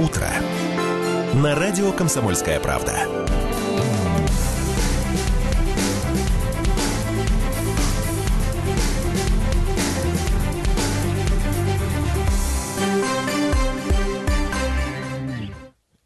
утро» на радио «Комсомольская правда».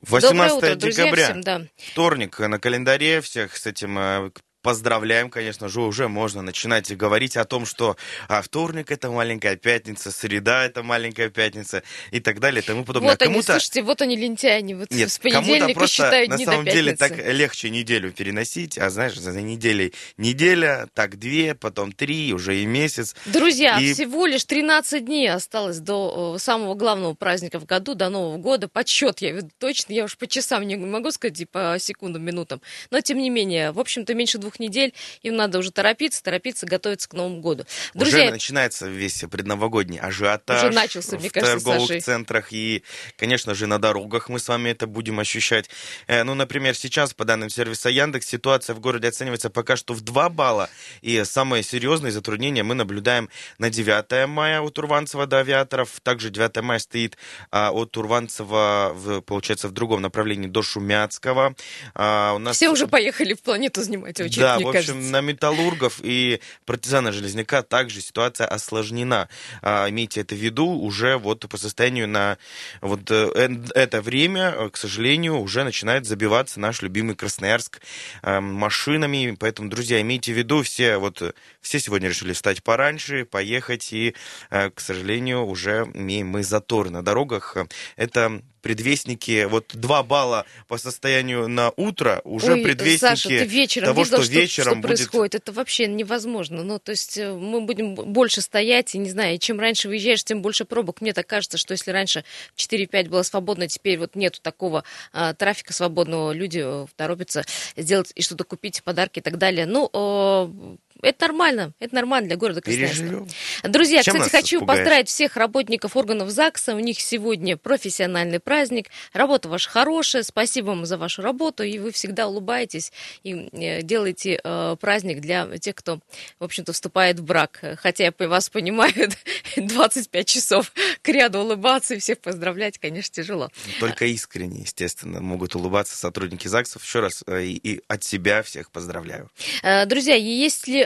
Доброе 18 утро, друзья, декабря, всем, да. вторник на календаре. Всех с этим э, поздравляем, конечно же, уже можно начинать говорить о том, что а, вторник это маленькая пятница, среда это маленькая пятница и так далее и тому подобное. Вот они, Кому-то слушайте, вот они лентяи, вот нет, с понедельника просто считают на дни самом до деле так легче неделю переносить, а знаешь, за неделей неделя, так две, потом три, уже и месяц. Друзья, И- всего лишь 13 дней осталось до самого главного праздника в году, до Нового года. Подсчет, я веду точно, я уж по часам не могу сказать, и по секундам, минутам. Но, тем не менее, в общем-то, меньше двух недель, им надо уже торопиться, торопиться, готовиться к Новому году. Уже Друзья, начинается весь предновогодний ажиотаж Уже начался, мне в кажется, торговых Сашей. центрах и, конечно же, на дорогах мы с вами это будем ощущать. Э, Ну, например, сейчас, по данным сервиса Яндекс, ситуация в городе оценивается пока что в 2 балла, и самые серьезные затруднения мы наблюдаем на 9 мая от Урванцева до Авиаторов, также 9 мая стоит а, от Урванцева, в, получается, в другом направлении до Шумяцкого. А, у нас все уже поехали в планету снимать очередь, да, мне в общем, кажется. на металлургов и партизана Железняка также ситуация осложнена. А, имейте это в виду, уже вот по состоянию на вот э, э, это время, э, к сожалению, уже начинает забиваться наш любимый Красноярск э, машинами. Поэтому, друзья, имейте в виду, все вот э, все сегодня решили встать пораньше, поехать, и, э, к сожалению, уже имеем мы заторы на дорогах. Это предвестники, вот 2 балла по состоянию на утро, уже Ой, предвестники Саша, ты вечером того, видел, что вечером что будет... происходит. Это вообще невозможно. Ну, то есть э, мы будем больше стоять, и не знаю, и чем раньше выезжаешь, тем больше пробок. Мне так кажется, что если раньше в 4-5 было свободно, теперь вот нету такого а, трафика свободного, люди э, торопятся сделать и что-то купить, подарки и так далее. Ну, это нормально, это нормально для города Красноярска. Переживем. Друзья, Чем кстати, хочу пугаешь? поздравить всех работников органов ЗАГСа. У них сегодня профессиональный праздник. Работа ваша хорошая. Спасибо вам за вашу работу. И вы всегда улыбаетесь и э, делаете э, праздник для тех, кто, в общем-то, вступает в брак. Хотя я вас понимаю, 25 часов к ряду улыбаться и всех поздравлять, конечно, тяжело. Только искренне, естественно, могут улыбаться сотрудники ЗАГСов. Еще раз э, и, и от себя всех поздравляю. Э, Друзья, и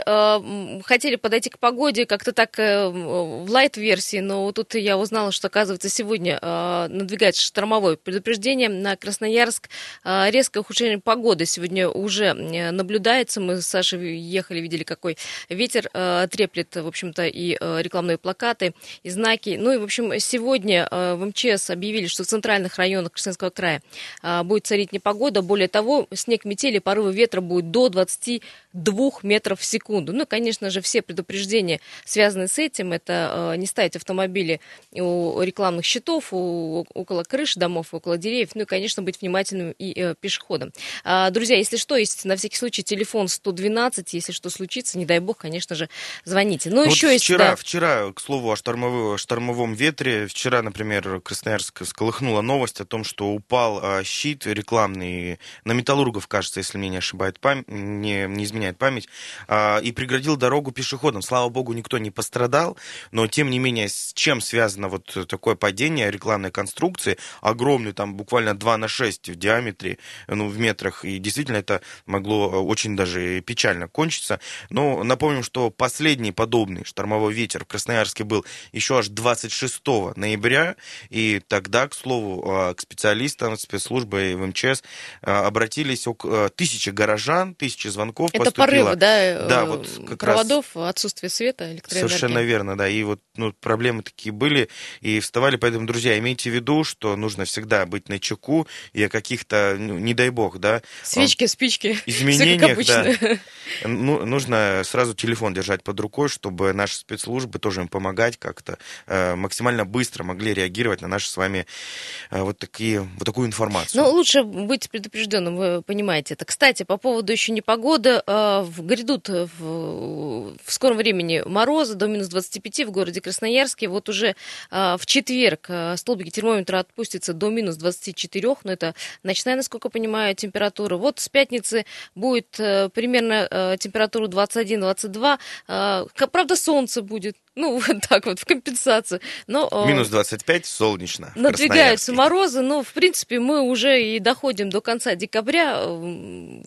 э, хотели подойти к погоде как-то так э, в лайт-версии, но тут я узнала, что, оказывается, сегодня э, надвигается штормовое предупреждение на Красноярск. Э, Резкое ухудшение погоды сегодня уже наблюдается. Мы с Сашей ехали, видели, какой ветер э, треплет, в общем-то, и э, рекламные плакаты, и знаки. Ну и, в общем, сегодня э, в МЧС объявили, что в центральных районах Красноярского края э, будет царить непогода. Более того, снег метели, порывы ветра будет до 22 метров в секунду. Ну, конечно же, все предупреждения связаны с этим. Это э, не ставить автомобили у рекламных щитов, у, около крыш домов, около деревьев. Ну и, конечно, быть внимательным и э, пешеходом. А, друзья, если что, есть на всякий случай телефон 112. Если что случится, не дай бог, конечно же, звоните. Ну, Вот еще есть... вчера, да, вчера, к слову, о штормовом, штормовом ветре. Вчера, например, Красноярск сколыхнула новость о том, что упал а, щит рекламный на металлургов, кажется, если мне не ошибает память, не, не изменяет память, а, и преградил дорогу пешеходам. Слава богу, никто не пострадал, но тем не менее, с чем связано вот такое падение рекламной конструкции, огромный, там буквально 2 на 6 в диаметре, ну, в метрах, и действительно это могло э, очень даже печально кончиться. Но напомним, что последний подобный штормовой ветер в Красноярске был еще аж 26 ноября, и тогда, к слову, э, к специалистам спецслужбы в МЧС э, обратились около тысячи горожан, тысячи звонков это поступило. порывы, да, э, Да, вот как раз- проводов, отсутствие света, электроэнергии. Совершенно верно, да. И вот ну, проблемы такие были, и вставали. Поэтому, друзья, имейте в виду, что нужно всегда быть на чеку и о каких-то, ну, не дай бог, да, Свечки, спички, изменениях, как да, ну, нужно сразу телефон держать под рукой, чтобы наши спецслужбы тоже им помогать как-то э, максимально быстро могли реагировать на наши с вами э, вот такие вот такую информацию. Ну, лучше быть предупрежденным, вы понимаете это. Кстати, по поводу еще непогоды, э, в- грядут в, скором времени морозы до минус 25 в городе Красноярске. Вот уже э, в четверг э, столбики термометра отпустятся до минус 24, но это ночная, насколько понимаю, температура. Вот с пятницы будет э, примерно э, температура 21-22. Э, ка- правда, солнце будет. Ну, вот так вот, в компенсацию. Но, э, Минус 25, солнечно. Надвигаются морозы, но, в принципе, мы уже и доходим до конца декабря.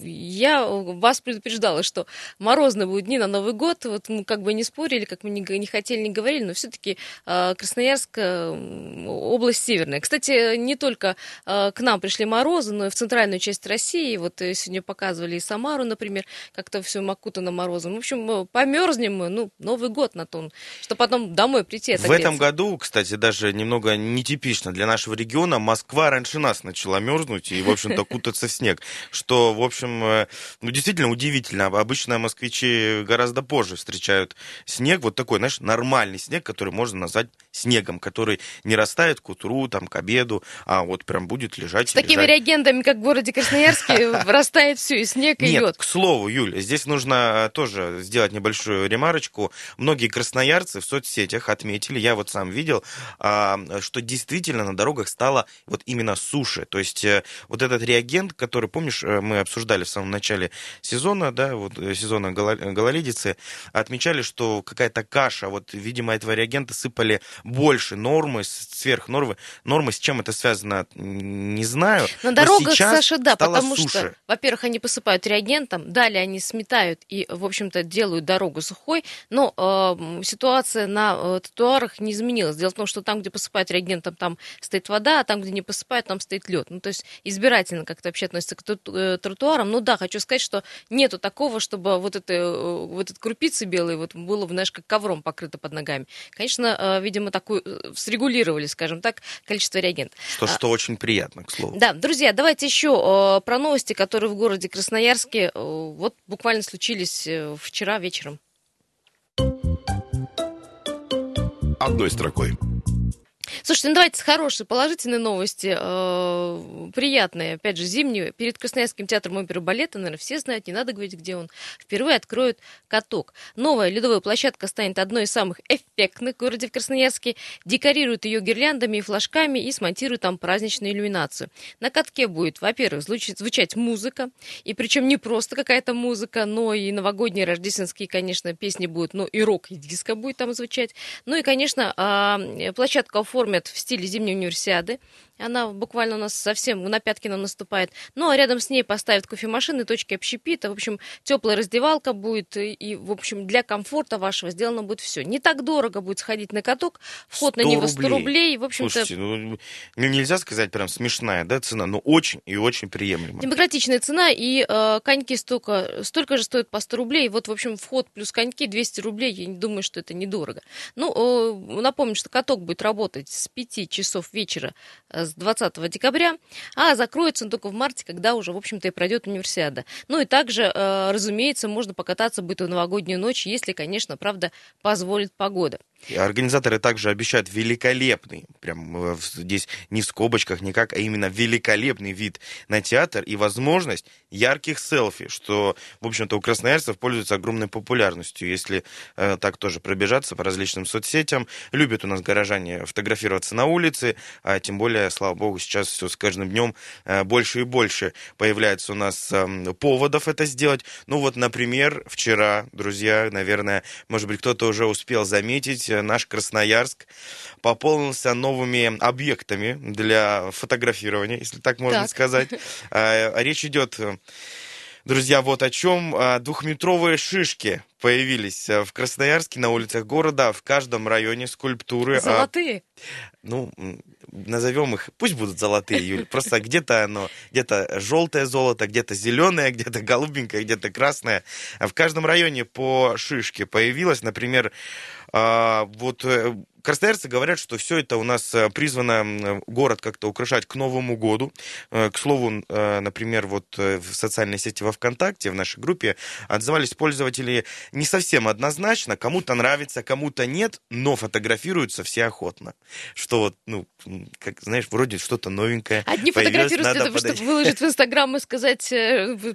Я вас предупреждала, что морозные будут дни на Новый год. Вот мы как бы не спорили, как мы не, не хотели, не говорили, но все-таки э, Красноярск область северная. Кстати, не только к нам пришли морозы, но и в центральную часть России. Вот сегодня показывали и Самару, например, как-то все макутано морозом. В общем, померзнем мы, ну, Новый год на том, что потом домой прийти. В этом году, кстати, даже немного нетипично для нашего региона. Москва раньше нас начала мерзнуть и, в общем-то, кутаться в снег. Что, в общем, э, ну, действительно удивительно. Обычно москвичи гораздо позже встречают снег. Вот такой, знаешь, нормальный снег, который можно назвать снегом, который не растает к утру, там, к обеду, а вот прям будет лежать. С такими лежать. реагентами, как в городе Красноярске, растает все, и снег, и лед. к слову, Юль, здесь нужно тоже сделать небольшую ремарочку. Многие красноярцы в соцсетях отметили, я вот сам видел, а, что действительно на дорогах стало вот именно суше. То есть э, вот этот реагент, который, помнишь, э, мы обсуждали в самом начале сезона, да, вот э, сезона гололедицы, отмечали, что какая-то каша, вот, видимо, этого реагента сыпали больше нормы, сверх нормы. Нормы, с чем это связано, не знаю. На дорогах, Саша, да, потому суше. что, во-первых, они посыпают реагентом, далее они сметают и, в общем-то, делают дорогу сухой, но э, ситуация на э, тротуарах не изменилась. Дело в том, что там, где посыпают реагентом, там стоит вода, а там, где не посыпают, там стоит лед. Ну, то есть избирательно как-то вообще относится к э, тротуарам. Ну да, хочу сказать, что нету такого, чтобы вот, это, э, вот этот крупицы белые вот было, знаешь, как ковром покрыто под ногами. Конечно, э, видимо, такую э, срегулировали, скажем так, количество реагентов. Что, что а, очень приятно, к слову. Да, друзья, давайте еще э, про новости, которые в городе Красноярске э, вот буквально случились э, вчера вечером. Одной строкой. Слушайте, ну давайте с хорошей, положительной новости, э, приятные, опять же, зимние. Перед Красноярским театром оперы балета, наверное, все знают, не надо говорить, где он. Впервые откроют каток. Новая ледовая площадка станет одной из самых эффектных в городе в Красноярске. Декорируют ее гирляндами и флажками и смонтируют там праздничную иллюминацию. На катке будет, во-первых, звучать, музыка, и причем не просто какая-то музыка, но и новогодние, рождественские, конечно, песни будут, но и рок, и диско будет там звучать. Ну и, конечно, э, площадка оформлена оформят в стиле зимней универсиады. Она буквально у нас совсем на пятки нам наступает. Ну, а рядом с ней поставят кофемашины, точки общепита. В общем, теплая раздевалка будет. И, в общем, для комфорта вашего сделано будет все. Не так дорого будет сходить на каток. Вход на него 100 рублей. В общем-то... Слушайте, ну, нельзя сказать прям смешная да, цена, но очень и очень приемлемая. Демократичная цена. И э, коньки столько, столько же стоят по 100 рублей. Вот, в общем, вход плюс коньки 200 рублей. Я не думаю, что это недорого. Ну, э, напомню, что каток будет работать с 5 часов вечера э, с 20 декабря, а закроется он только в марте, когда уже, в общем-то, и пройдет универсиада. Ну и также, э, разумеется, можно покататься будет в новогоднюю ночь, если, конечно, правда, позволит погода. Организаторы также обещают великолепный, прям э, здесь не в скобочках никак, а именно великолепный вид на театр и возможность ярких селфи, что, в общем-то, у красноярцев пользуется огромной популярностью. Если э, так тоже пробежаться по различным соцсетям, любят у нас горожане фотографироваться на улице, а тем более, слава богу, сейчас все с каждым днем э, больше и больше появляется у нас э, поводов это сделать. Ну вот, например, вчера, друзья, наверное, может быть, кто-то уже успел заметить, наш Красноярск пополнился новыми объектами для фотографирования, если так можно так. сказать. А, речь идет Друзья, вот о чем. А, двухметровые шишки появились э, в Красноярске на улицах города, в каждом районе скульптуры. А, золотые? Ну, назовем их, пусть будут золотые, Юль. Просто где-то оно, где-то желтое золото, где-то зеленое, где-то голубенькое, где-то красное. В каждом районе по шишке появилось, например, вот э, Красноярцы говорят, что все это у нас э, призвано город как-то украшать к Новому году. Э, к слову, например, вот в социальной сети во ВКонтакте, в нашей группе, отзывались пользователи не совсем однозначно. Кому-то нравится, кому-то нет, но фотографируются все охотно. Что вот, ну, как, знаешь, вроде что-то новенькое. Одни фотографируются для того, чтобы выложить в Инстаграм и сказать,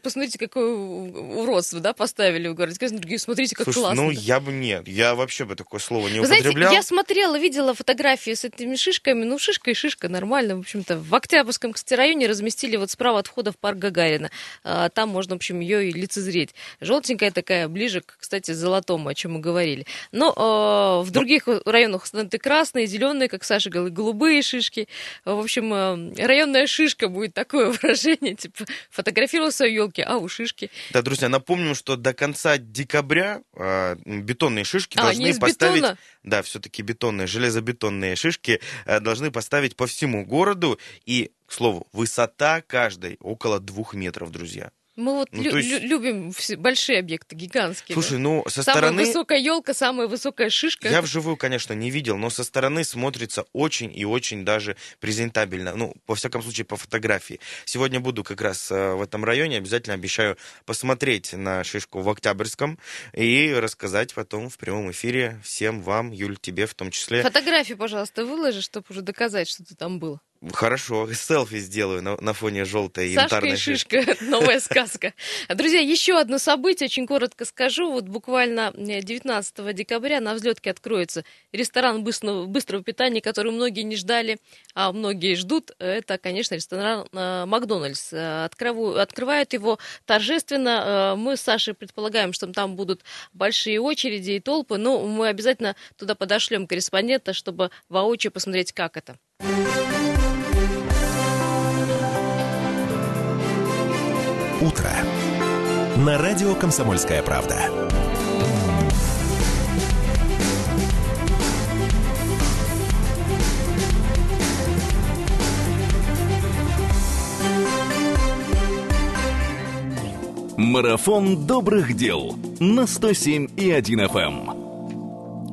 посмотрите, какой уродство, да, поставили в городе. Другие, смотрите, как Слушай, классно. ну, я бы нет, я вообще бы такое слово не Вы употреблял. Знаете, я смотрела, видела фотографии с этими шишками. Ну, шишка и шишка, нормально. В общем-то, в Октябрьском, кстати, районе разместили вот справа от входа в парк Гагарина. А, там можно, в общем, ее и лицезреть. Желтенькая такая, ближе к кстати, золотому, о чем мы говорили. Но э, в других районах станты красные, зеленые, как Саша говорил, голубые шишки. В общем, э, районная шишка будет такое выражение, типа фотографировал свои елки, а у шишки. Да, друзья, напомним, что до конца декабря э, бетонные шишки а, должны поставить... Бетона? Да, все-таки бетонные, железобетонные шишки э, должны поставить по всему городу. И, к слову, высота каждой около двух метров, друзья. Мы вот ну, лю- есть... любим большие объекты, гигантские. Слушай, ну со самая стороны... Самая высокая елка, самая высокая шишка. Я вживую, конечно, не видел, но со стороны смотрится очень и очень даже презентабельно. Ну, во всяком случае, по фотографии. Сегодня буду как раз э, в этом районе, обязательно обещаю посмотреть на шишку в Октябрьском и рассказать потом в прямом эфире всем вам, Юль, тебе в том числе. Фотографии, пожалуйста, выложи, чтобы уже доказать, что ты там был. Хорошо, селфи сделаю на, на фоне желтой Сашка янтарной и шишка, новая сказка. Друзья, еще одно событие, очень коротко скажу. Вот буквально 19 э, декабря на взлетке откроется ресторан быстрого, быстрого питания, который многие не ждали, а многие ждут. Это, конечно, ресторан э, Макдональдс. Открывают его торжественно. Э, мы с Сашей предполагаем, что там будут большие очереди и толпы, но мы обязательно туда подошлем корреспондента, чтобы воочию посмотреть, как это. Утро» на радио «Комсомольская правда». Марафон добрых дел на 107 и 1 FM.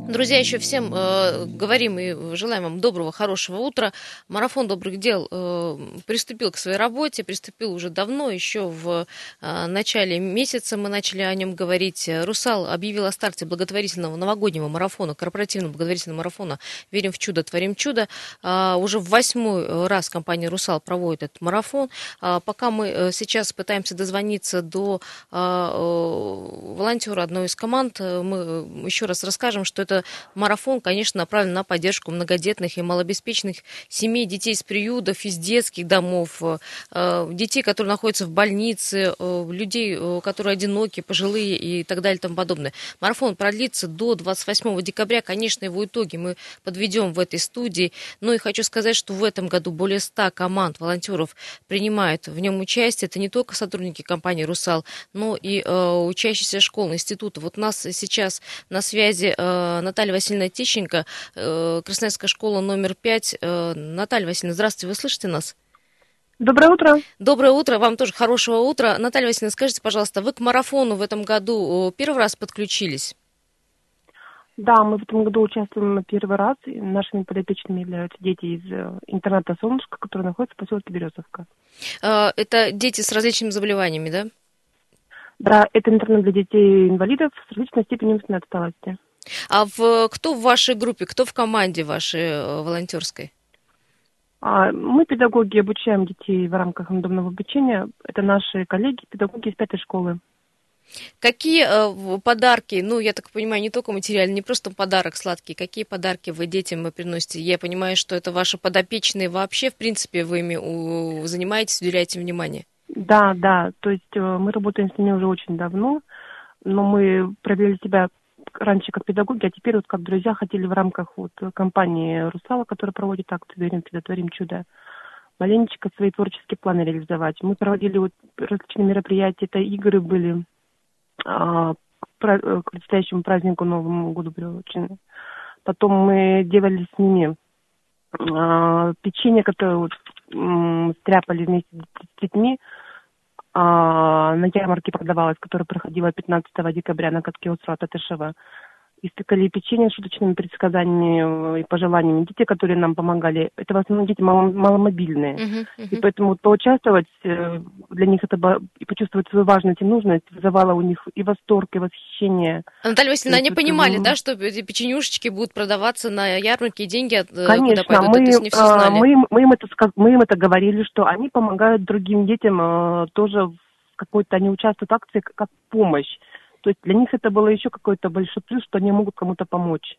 Друзья, еще всем э, говорим и желаем вам доброго, хорошего утра. Марафон добрых дел э, приступил к своей работе, приступил уже давно, еще в э, начале месяца мы начали о нем говорить. «Русал» объявил о старте благотворительного новогоднего марафона, корпоративного благотворительного марафона «Верим в чудо, творим чудо». Э, уже в восьмой раз компания «Русал» проводит этот марафон. Э, пока мы э, сейчас пытаемся дозвониться до э, э, волонтера одной из команд, э, мы еще раз расскажем, что это это марафон, конечно, направлен на поддержку многодетных и малообеспеченных семей, детей из приютов, из детских домов, э, детей, которые находятся в больнице, э, людей, э, которые одиноки, пожилые и так далее и тому подобное. Марафон продлится до 28 декабря. Конечно, его итоги мы подведем в этой студии. Но и хочу сказать, что в этом году более 100 команд волонтеров принимают в нем участие. Это не только сотрудники компании «Русал», но и учащиеся школ, института. Вот у нас сейчас на связи Наталья Васильевна Тищенко, э, Красноярская школа номер пять. Э, Наталья Васильевна, здравствуйте, вы слышите нас? Доброе утро. Доброе утро, вам тоже хорошего утра. Наталья Васильевна, скажите, пожалуйста, вы к марафону в этом году первый раз подключились? Да, мы в этом году участвуем первый раз. Нашими подопечными являются дети из э, интерната «Солнышко», который находится в поселке Березовка. Это дети с различными заболеваниями, да? Да, это интернат для детей-инвалидов с различной степенью отсталости. А в, кто в вашей группе, кто в команде вашей э, волонтерской? А, мы, педагоги, обучаем детей в рамках рандомного обучения. Это наши коллеги, педагоги из пятой школы. Какие э, подарки, ну, я так понимаю, не только материальные, не просто подарок сладкий, какие подарки вы детям приносите? Я понимаю, что это ваши подопечные вообще, в принципе, вы ими у, занимаетесь, уделяете внимание? Да, да, то есть э, мы работаем с ними уже очень давно, но мы провели себя раньше как педагоги, а теперь вот как друзья хотели в рамках вот компании «Русала», которая проводит акцию «Верим, творим чудо», маленечко свои творческие планы реализовать. Мы проводили вот различные мероприятия, это игры были а, к предстоящему празднику Новому году приурочены. Потом мы делали с ними а, печенье, которое вот, м, стряпали вместе с детьми, на ярмарке продавалась, которая проходила 15 декабря на катке Усра Татышева. Испекали печенье с шуточными предсказаниями и пожеланиями. Дети, которые нам помогали, это в основном дети мало, маломобильные. Uh-huh, uh-huh. И поэтому вот поучаствовать э, для них это и почувствовать свою важность и нужность вызывало у них и восторг, и восхищение. Наталья Васильевна, они понимали, да, что эти печенюшечки будут продаваться на ярмарке, и деньги э, Конечно, куда пойдут? Мы, это не все знали. Мы, мы, им это, мы им это говорили, что они помогают другим детям э, тоже какой-то, они участвуют в акции как помощь. То есть для них это было еще какой-то большой плюс, что они могут кому-то помочь.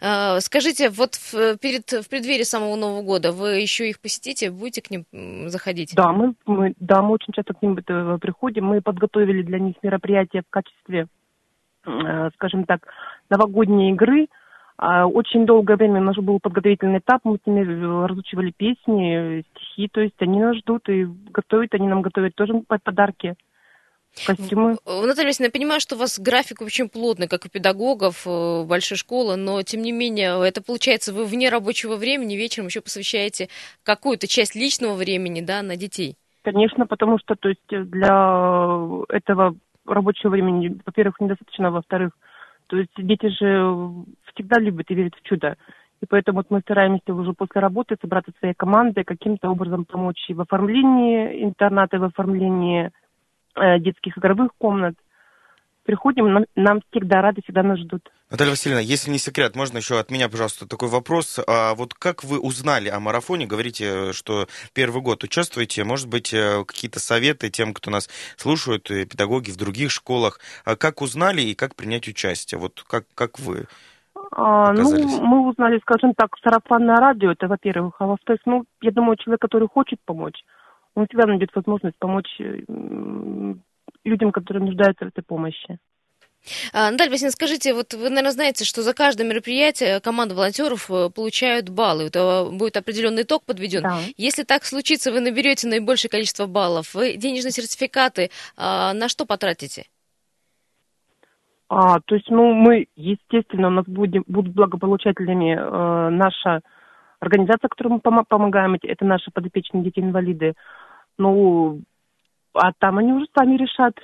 А, скажите, вот в, перед, в преддверии самого Нового года вы еще их посетите, будете к ним заходить? Да, мы, мы, да, мы очень часто к ним приходим. Мы подготовили для них мероприятие в качестве э, скажем так, новогодние игры. А, очень долгое время у нас был подготовительный этап, мы с ними э, разучивали песни, стихи, то есть они нас ждут и готовят, они нам готовят тоже подарки костюмы. Наталья Васильевна, я понимаю, что у вас график очень плотный, как у педагогов э, большой школы, но тем не менее, это получается, вы вне рабочего времени вечером еще посвящаете какую-то часть личного времени да, на детей. Конечно, потому что то есть, для этого рабочего времени, во-первых, недостаточно, во-вторых, то есть дети же всегда любят и верят в чудо. И поэтому вот мы стараемся уже после работы собраться своей командой, каким-то образом помочь и в оформлении интерната, и в оформлении детских игровых комнат. Приходим, нам, нам всегда рады, всегда нас ждут. Наталья Васильевна, если не секрет, можно еще от меня, пожалуйста, такой вопрос. А вот как вы узнали о марафоне? Говорите, что первый год участвуете. Может быть, э, какие-то советы тем, кто нас слушают, педагоги в других школах. А как узнали и как принять участие? Вот как, как вы а, ну, мы узнали, скажем так, сарафанное радио, это во-первых. А во-вторых, ну, я думаю, человек, который хочет помочь, он всегда найдет возможность помочь э, людям, которые нуждаются в этой помощи. А, Наталья Васильевна, скажите, вот вы, наверное, знаете, что за каждое мероприятие команда волонтеров э, получают баллы. Это будет определенный итог подведен. Да. Если так случится, вы наберете наибольшее количество баллов. Вы денежные сертификаты а, на что потратите? А, то есть, ну, мы, естественно, у нас будем, будут благополучателями э, наша организация, которой мы пом- помогаем, это наши подопечные дети-инвалиды. Ну, а там они уже сами решат,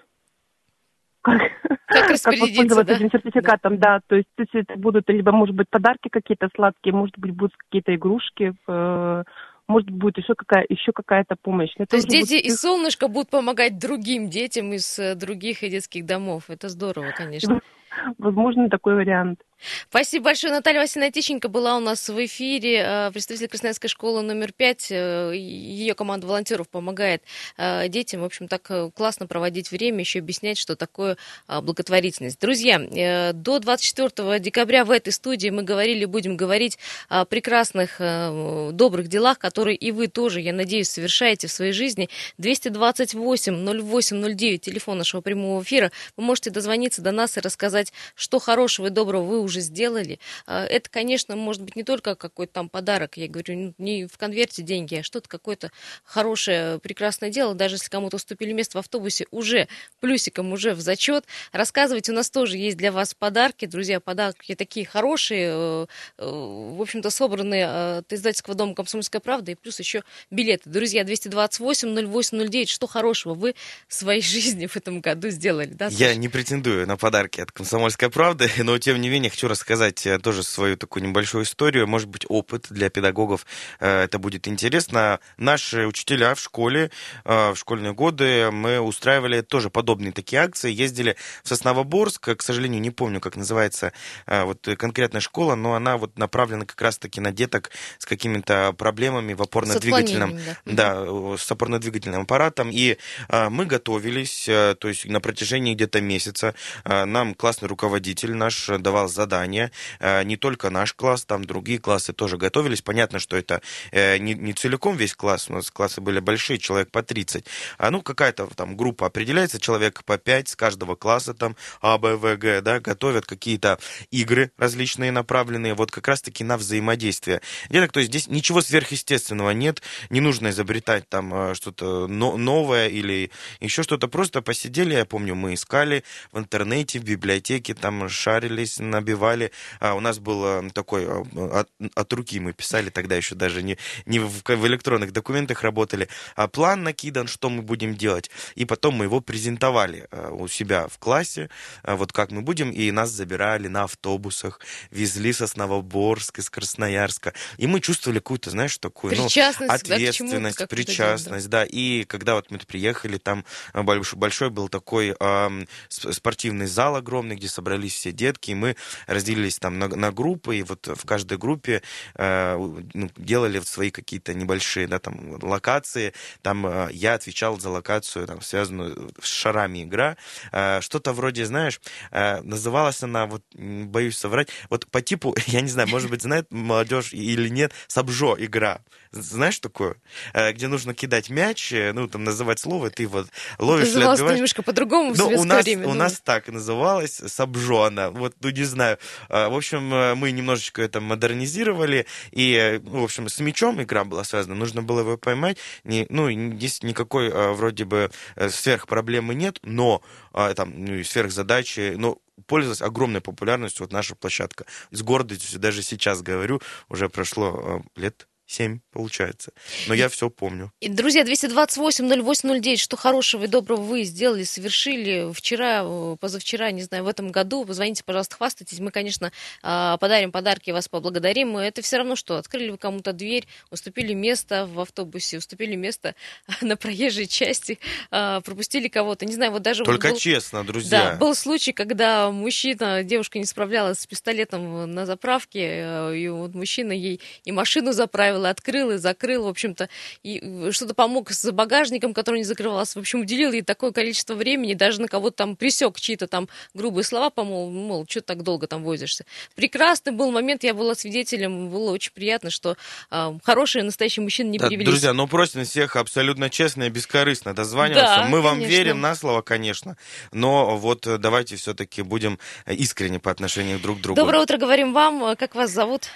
как, как, как воспользоваться да? этим сертификатом, да. да. То есть, то есть это будут либо, может быть, подарки какие-то сладкие, может быть, будут какие-то игрушки, э, может будет еще какая еще какая-то помощь. Это То есть дети будет... из солнышка будут помогать другим детям из э, других детских домов. Это здорово, конечно. Возможно, такой вариант. Спасибо большое. Наталья Васильевна Тищенко была у нас в эфире, э, представитель Красноярской школы номер пять. Э, Ее команда волонтеров помогает э, детям, в общем, так классно проводить время, еще объяснять, что такое благотворительность. Друзья, до 24 декабря в этой студии мы говорили, будем говорить о прекрасных, добрых делах, которые и вы тоже, я надеюсь, совершаете в своей жизни. 228 08 09, телефон нашего прямого эфира. Вы можете дозвониться до нас и рассказать, что хорошего и доброго вы уже сделали. А, это, конечно, может быть не только какой-то там подарок, я говорю, ну, не в конверте деньги, а что-то какое-то хорошее, прекрасное дело. Даже если кому-то уступили место в автобусе, уже плюсиком, уже в зачет. Рассказывайте, у нас тоже есть для вас подарки. Друзья, подарки такие хорошие, э, э, в общем-то, собранные от издательского дома «Комсомольская правда», и плюс еще билеты. Друзья, 228 08 09, что хорошего вы в своей жизни в этом году сделали, да? Я не претендую на подарки от «Комсомольской правды», но, тем не менее, хочу рассказать э, тоже свою такую небольшую историю. Может быть, опыт для педагогов э, это будет интересно. Наши учителя в школе, э, в школьные годы, мы устраивали тоже подобные такие акции. Ездили в Сосновоборск, к сожалению, не помню, как называется вот конкретная школа, но она вот направлена как раз-таки на деток с какими-то проблемами в опорно-двигательном, да, да с опорно-двигательным аппаратом. И мы готовились, то есть на протяжении где-то месяца нам классный руководитель наш давал задание задания. Э, не только наш класс, там другие классы тоже готовились. Понятно, что это э, не, не целиком весь класс, у нас классы были большие, человек по 30. А ну, какая-то там группа определяется, человек по 5 с каждого класса, там А, Б, В, Г, да, готовят какие-то игры различные направленные, вот как раз-таки на взаимодействие. Деток, то есть здесь ничего сверхъестественного нет, не нужно изобретать там э, что-то новое или еще что-то, просто посидели, я помню, мы искали в интернете, в библиотеке, там шарились, набивали забивали. А у нас был э, такой, э, от, от руки мы писали, тогда еще даже не, не в, в электронных документах работали. А план накидан, что мы будем делать. И потом мы его презентовали э, у себя в классе, вот как мы будем, и нас забирали на автобусах, везли с Основоборска, из Красноярска. И мы чувствовали какую-то, знаешь, такую ну, ответственность, да, причастность, да. да. И когда вот мы приехали, там большой, большой был такой э, спортивный зал огромный, где собрались все детки, и мы разделились там на, на группы, и вот в каждой группе э, ну, делали свои какие-то небольшие, да, там, локации. Там э, я отвечал за локацию, там, связанную с шарами игра. Э, что-то вроде, знаешь, э, называлась она, вот, боюсь соврать, вот по типу, я не знаю, может быть, знает молодежь или нет, Сабжо игра. Знаешь такое? Э, где нужно кидать мяч, э, ну, там, называть слово, ты вот ловишь отбиваешь. немножко по-другому в ну, у нас, время. У ну. нас так и называлась, Сабжо она. Вот, ну, не знаю. Э, в общем, мы немножечко это модернизировали, и, ну, в общем, с мячом игра была связана. Нужно было его поймать. Не, ну, здесь никакой, вроде бы, сверхпроблемы нет, но там, ну, сверхзадачи, но пользовалась огромной популярностью вот наша площадка. С гордостью даже сейчас говорю, уже прошло лет семь получается. Но я все помню. И, друзья, 228-08-09, что хорошего и доброго вы сделали, совершили вчера, э, позавчера, не знаю, в этом году. Позвоните, пожалуйста, хвастайтесь. Мы, конечно, а, подарим подарки, вас поблагодарим. Это все равно что, открыли вы кому-то дверь, уступили место в автобусе, уступили место на проезжей части, а, пропустили кого-то. Не знаю, вот даже... Только был, честно, друзья. Да, был случай, когда мужчина, девушка не справлялась с пистолетом на заправке, э, и вот мужчина ей и машину заправил, открыл и закрыл, в общем-то, и э, что-то помог с багажником, который не закрывался. В общем, уделил ей такое количество времени, даже на кого-то там присек чьи-то там грубые слова, по-моему, мол, что так долго там возишься. Прекрасный был момент, я была свидетелем, было очень приятно, что э, хорошие настоящие мужчины не да, перевелись. Друзья, ну просим всех абсолютно честно и бескорыстно дозваниваться. Да, Мы вам конечно. верим на слово, конечно, но вот э, давайте все-таки будем искренне по отношению друг к другу. Доброе утро, говорим вам. Как вас зовут?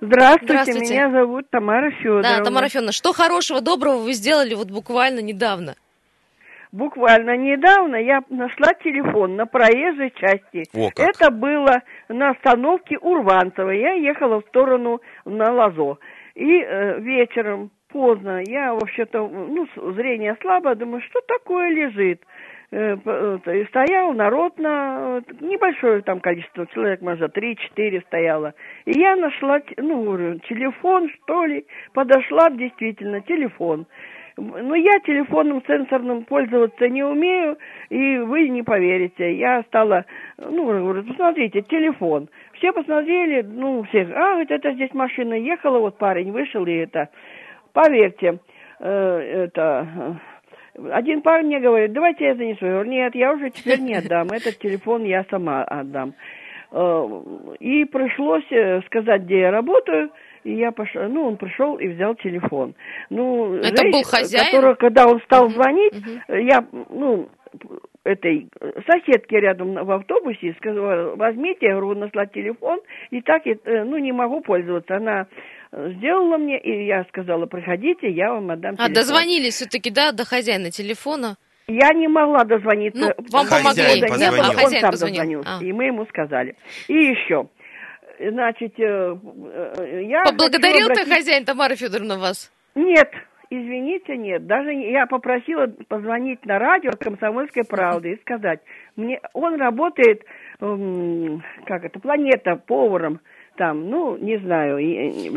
Здравствуйте, Здравствуйте, меня зовут Тамара Федоровна. Да, Тамара Федоровна, что хорошего, доброго вы сделали вот буквально недавно? Буквально недавно я нашла телефон на проезжей части. О, как. Это было на остановке Урванцева. Я ехала в сторону на Лазо. И э, вечером поздно, я вообще-то, ну, зрение слабое, думаю, что такое лежит. Э, э, стоял народ на небольшое там количество человек, может, три-четыре стояло. И я нашла, ну, телефон, что ли, подошла действительно, телефон. Но я телефоном сенсорным пользоваться не умею, и вы не поверите. Я стала, ну, говорю, посмотрите, телефон. Все посмотрели, ну, все, а, вот это здесь машина ехала, вот парень вышел, и это. Поверьте, э, это один парень мне говорит, давайте я занесу. Я говорю, нет, я уже теперь не отдам, этот телефон я сама отдам. Э, и пришлось э, сказать, где я работаю, и я пошел, ну, он пришел и взял телефон. Ну, Это женщина, был хозяин? Которая, когда он стал звонить, uh-huh. я, ну, этой соседке рядом в автобусе сказала, возьмите, я говорю, нашла телефон, и так, ну, не могу пользоваться. Она сделала мне, и я сказала, приходите, я вам отдам а, телефон. А, дозвонились все-таки, да, до хозяина телефона? Я не могла дозвониться. Ну, вам помогли. Хозяин позвонил. А, он сам дозвонился, а. и мы ему сказали. И еще, значит, э, э, я... Поблагодарил обратить... ты хозяин Тамара Федоровна вас? Нет, извините, нет. Даже я попросила позвонить на радио «Комсомольской правды» и сказать, мне он работает, как это, планета поваром там, ну, не знаю,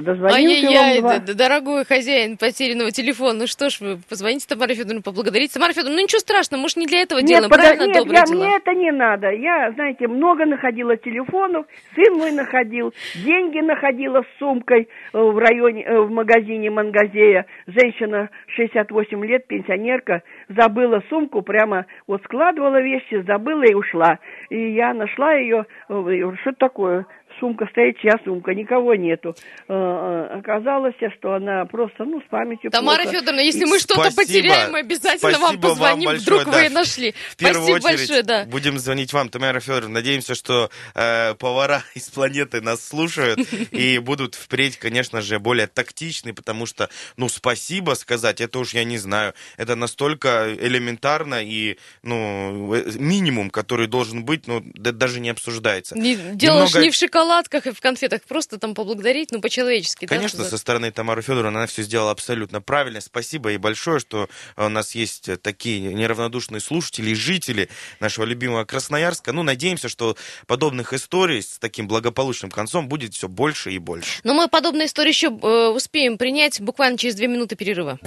дозвонился Ай-яй-яй, два... дорогой хозяин потерянного телефона, ну что ж вы, позвоните Тамаре Федоровне, поблагодарите. Тамара Федоровна, ну ничего страшного, может, не для этого нет, делаем, под... правильно, нет, доброе я, дело. мне это не надо. Я, знаете, много находила телефонов, сын мой находил, деньги находила с сумкой э, в районе, э, в магазине Мангазея. Женщина 68 лет, пенсионерка, забыла сумку, прямо вот складывала вещи, забыла и ушла. И я нашла ее, э, что такое? Сумка стоит, чья сумка, никого нету. Э, э, оказалось, что она просто, ну, с памятью Тамара плохо. Федоровна, если мы что-то потеряем, мы обязательно Спасибо вам позвоним, вам большое, вдруг да. вы нашли. В первую Спасибо очередь большое, да. будем звонить вам, Тамара Федоровна. Надеемся, что э, повара из планеты нас слушают и будут впредь, конечно же, более тактичны, потому что, ну, спасибо сказать, это уж я не знаю. Это настолько элементарно и, ну, э, минимум, который должен быть, ну, даже не обсуждается. Не, делаешь Немного... не в шоколад шоколадках и в конфетах, просто там поблагодарить, ну, по-человечески. Конечно, да, со стороны Тамары Федоровны она все сделала абсолютно правильно. Спасибо ей большое, что у нас есть такие неравнодушные слушатели и жители нашего любимого Красноярска. Ну, надеемся, что подобных историй с таким благополучным концом будет все больше и больше. Но мы подобные истории еще э, успеем принять буквально через две минуты перерыва.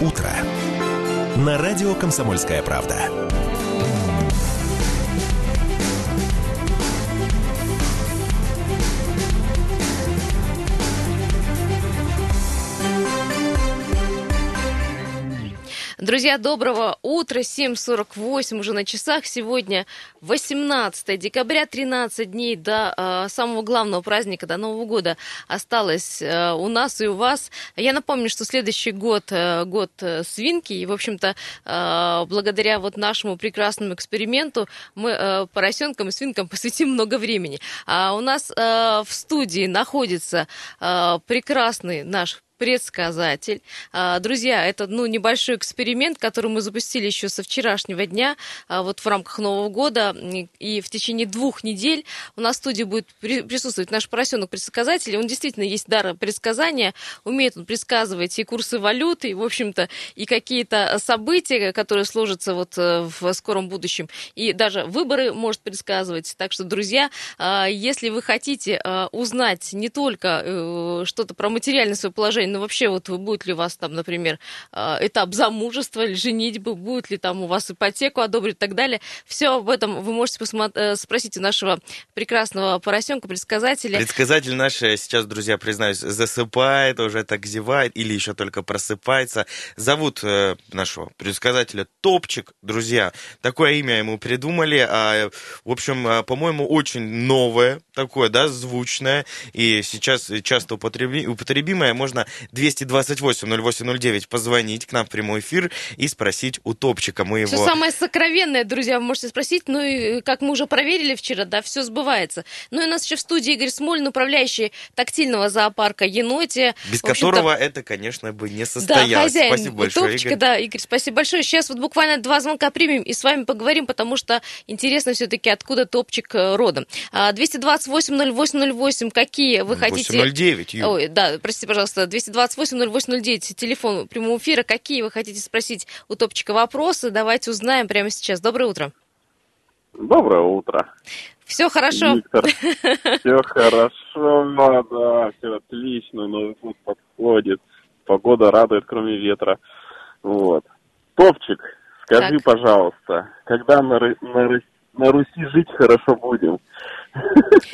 Утро на радио «Комсомольская правда». Друзья, доброго утра. 7.48 уже на часах. Сегодня 18 декабря, 13 дней до э, самого главного праздника, до Нового года осталось э, у нас и у вас. Я напомню, что следующий год, э, год э, свинки. И, в общем-то, э, благодаря вот нашему прекрасному эксперименту мы э, поросенкам и свинкам посвятим много времени. А у нас э, в студии находится э, прекрасный наш предсказатель. А, друзья, это ну, небольшой эксперимент, который мы запустили еще со вчерашнего дня, а, вот в рамках Нового года. И в течение двух недель у нас в студии будет присутствовать наш поросенок-предсказатель. Он действительно есть дар предсказания. Умеет он предсказывать и курсы валюты, и, в общем-то, и какие-то события, которые сложатся вот э, в скором будущем. И даже выборы может предсказывать. Так что, друзья, а, если вы хотите узнать не только э, что-то про материальное свое положение, Жень, ну вообще вот будет ли у вас там, например, а, этап замужества или женитьбы, будет ли там у вас ипотеку одобрить и так далее. Все об этом вы можете посмотри, спросить у нашего прекрасного поросенка, предсказателя. Предсказатель наш сейчас, друзья, признаюсь, засыпает, уже так зевает или еще только просыпается. Зовут э, нашего предсказателя Топчик, друзья. Такое имя ему придумали. А, в общем, а, по-моему, очень новое, такое, да, звучное и сейчас часто употребимое. Можно 228-0809 позвонить к нам в прямой эфир и спросить у топчика. Мы его... Все самое сокровенное, друзья, вы можете спросить. Ну и как мы уже проверили вчера, да, все сбывается. Ну и у нас еще в студии Игорь Смолин, управляющий тактильного зоопарка «Еноте». Без которого это, конечно, бы не состоялось. Да, хозяин спасибо большое, топчика, Игорь. да, Игорь, спасибо большое. Сейчас вот буквально два звонка примем и с вами поговорим, потому что интересно все-таки, откуда топчик э, родом. 228-0808, какие вы хотите... 809, Ю. Ой, да, простите, пожалуйста, 228-0809, телефон прямого эфира. Какие вы хотите спросить у Топчика вопросы? Давайте узнаем прямо сейчас. Доброе утро. Доброе утро. Все хорошо? Виктор, все хорошо, да, все отлично, Новый год подходит, погода радует, кроме ветра. Вот. Топчик, скажи, Так. пожалуйста, когда на, на, на Руси жить хорошо будем?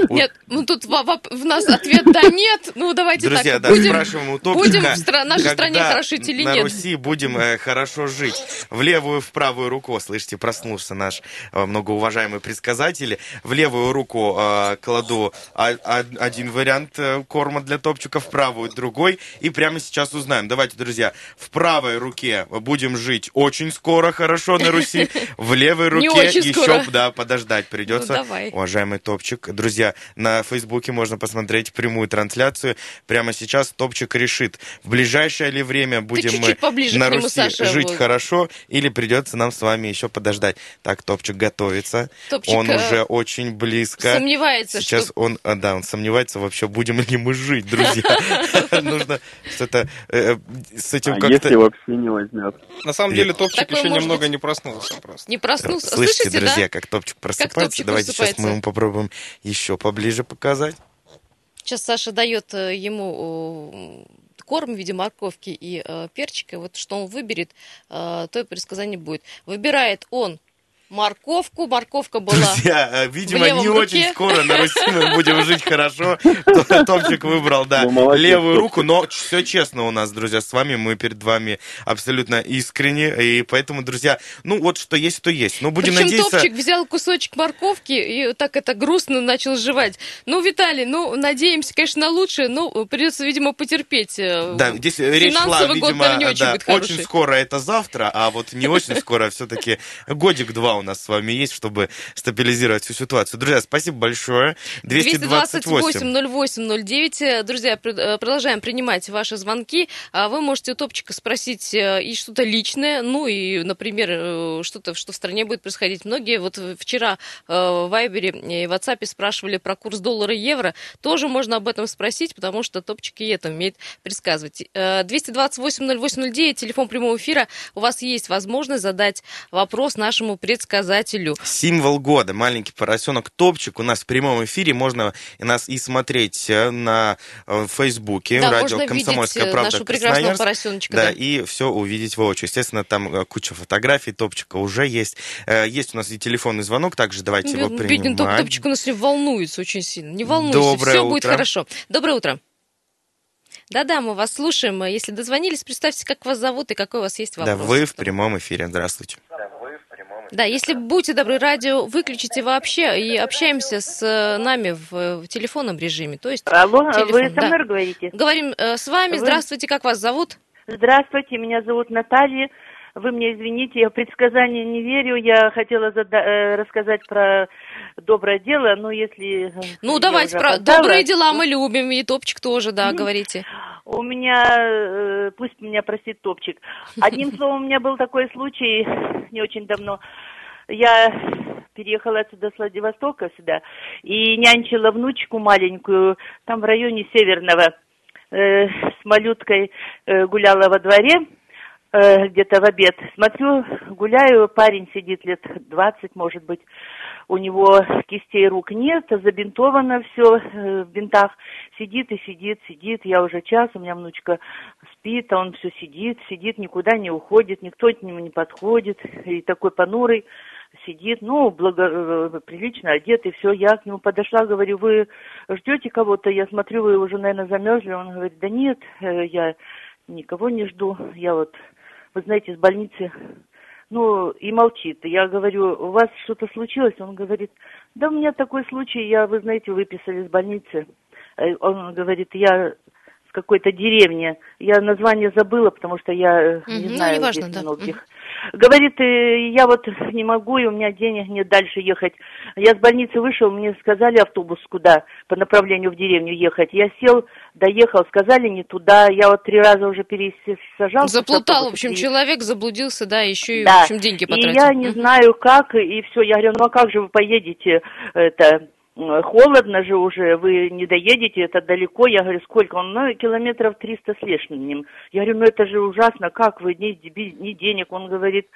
Нет, ну тут в нас ответ да нет. Ну давайте Друзья, так. да, будем, спрашиваем у топчика, будем в стра- нашей стране хорошо жить или на нет? Руси будем э, хорошо жить. В левую, в правую руку, слышите, проснулся наш э, многоуважаемый предсказатель. В левую руку э, кладу а- а- один вариант э, корма для топчика, в правую другой. И прямо сейчас узнаем. Давайте, друзья, в правой руке будем жить очень скоро хорошо на Руси. В левой руке еще да, подождать придется. Ну, давай. Уважаемый топчик. Друзья, на Фейсбуке можно посмотреть прямую трансляцию. Прямо сейчас топчик решит, в ближайшее ли время будем мы на нему, Руси Саша, жить вот. хорошо, или придется нам с вами еще подождать. Так, топчик готовится. Топчик, он э, уже очень близко. Сомневается, Сейчас что... он, а, да, он сомневается вообще, будем ли мы жить, друзья. Нужно что-то э, с этим А как-то... если вообще не возьмет? На самом деле топчик Такое еще может немного быть. не проснулся просто. Не проснулся. Слышите, Слышите, друзья, да? как топчик просыпается? топчик Давайте сейчас просыпается. мы ему попробуем еще поближе показать. Сейчас Саша дает э, ему э, корм в виде морковки и э, перчика. Вот что он выберет, э, то и предсказание будет. Выбирает он морковку. Морковка была... Друзья, э, видимо, левом не руке. очень скоро на Руси мы будем жить хорошо. Топчик выбрал, да, Ну, левую руку, но все честно у нас, друзья, с вами. Мы перед вами абсолютно искренне. И поэтому, друзья, ну вот что есть, то есть. Ну, будем Причем надеяться... Топчик взял кусочек морковки и так это грустно начал жевать. Ну, Виталий, ну, надеемся, конечно, на лучшее, но придется, видимо, потерпеть. э, Да, здесь речь шла, Финансовый год, видимо, наверное, не очень да, очень скоро это завтра, а вот не очень скоро все-таки годик-два у нас с вами есть, чтобы стабилизировать всю ситуацию. Друзья, спасибо большое. 228. 228-08-09. Друзья, пр- э, продолжаем принимать ваши звонки. А Вы можете у Топчика спросить э, и что-то личное, ну и, например, э, что-то, что в стране будет происходить. Многие вот вчера в Вайбере и в WhatsApp спрашивали про курс доллара и евро. Тоже можно об этом спросить, потому что Топчик и это умеет предсказывать. Э, 228-08-09, телефон прямого эфира. У вас есть возможность задать вопрос нашему предсказателю предсказателю. Символ года. Маленький поросенок Топчик. У нас в прямом эфире можно и нас и смотреть э, на э, Фейсбуке. Да, радио можно «Комсомольская видеть э, правда» нашего прекрасного поросеночка. Да, да. и все увидеть воочию. Естественно, там куча фотографий Топчика уже есть. Есть у нас и телефонный звонок, также давайте его Бедный топ- принимать. топчик у нас волнуется очень сильно. Не волнуйся, Доброе все будет утро. хорошо. Доброе утро. Да-да, мы вас слушаем. Если дозвонились, представьте, как вас зовут и какой у вас есть Да, вопрос. вы в прямом эфире. Здравствуйте. Да, если будете добры, радио выключите вообще и общаемся с э, нами в, в телефонном режиме. То есть Алло, а телефон, вы со да. мной говорите? Говорим э, с вами. Вы- Здравствуйте, как вас зовут? Здравствуйте, меня зовут Наталья. Вы мне извините, я в предсказания не верю. Я хотела зада- э, рассказать про доброе дело, но если... Ну, давайте про опоздала, добрые дела мы любим, и топчик тоже, да, говорите. У меня, э, пусть меня простит топчик. Одним словом, у меня был такой случай не очень давно. Я переехала отсюда с Владивостока сюда и нянчила внучку маленькую, там в районе Северного, э, с малюткой э, гуляла во дворе, э, где-то в обед. Смотрю, гуляю, парень сидит лет 20, может быть. У него кистей рук нет, забинтовано все в бинтах. Сидит и сидит, сидит. Я уже час, у меня внучка спит, а он все сидит, сидит, никуда не уходит, никто к нему не подходит. И такой понурый сидит, ну, благо, э, прилично одет, и все. Я к нему подошла, говорю, вы ждете кого-то? Я смотрю, вы уже, наверное, замерзли. Он говорит, да нет, э, я никого не жду. Я вот, вы знаете, с больницы ну, и молчит. Я говорю, у вас что-то случилось? Он говорит, да у меня такой случай, я, вы знаете, выписали из больницы. Э, Он говорит, я с какой-то деревни. Я название забыла, потому что я Мгм, не ну, знаю неважно, здесь да. многих. Говорит, э, я вот не могу, и у меня денег нет дальше ехать. Я с больницы вышел, мне сказали автобус куда, по направлению в деревню ехать. Я сел, доехал, сказали не туда. Я вот три раза уже пересажал. Заплутал, в общем, человек заблудился, да, еще и, Да. в общем, деньги И потратил. я не знаю как, и все. Я говорю, ну а как же вы поедете, это, холодно же уже, вы не доедете, это далеко. Я говорю, сколько? Он, ну, километров 300 с лишним. Я говорю, ну это же ужасно, как вы, ни, ни денег. Он говорит,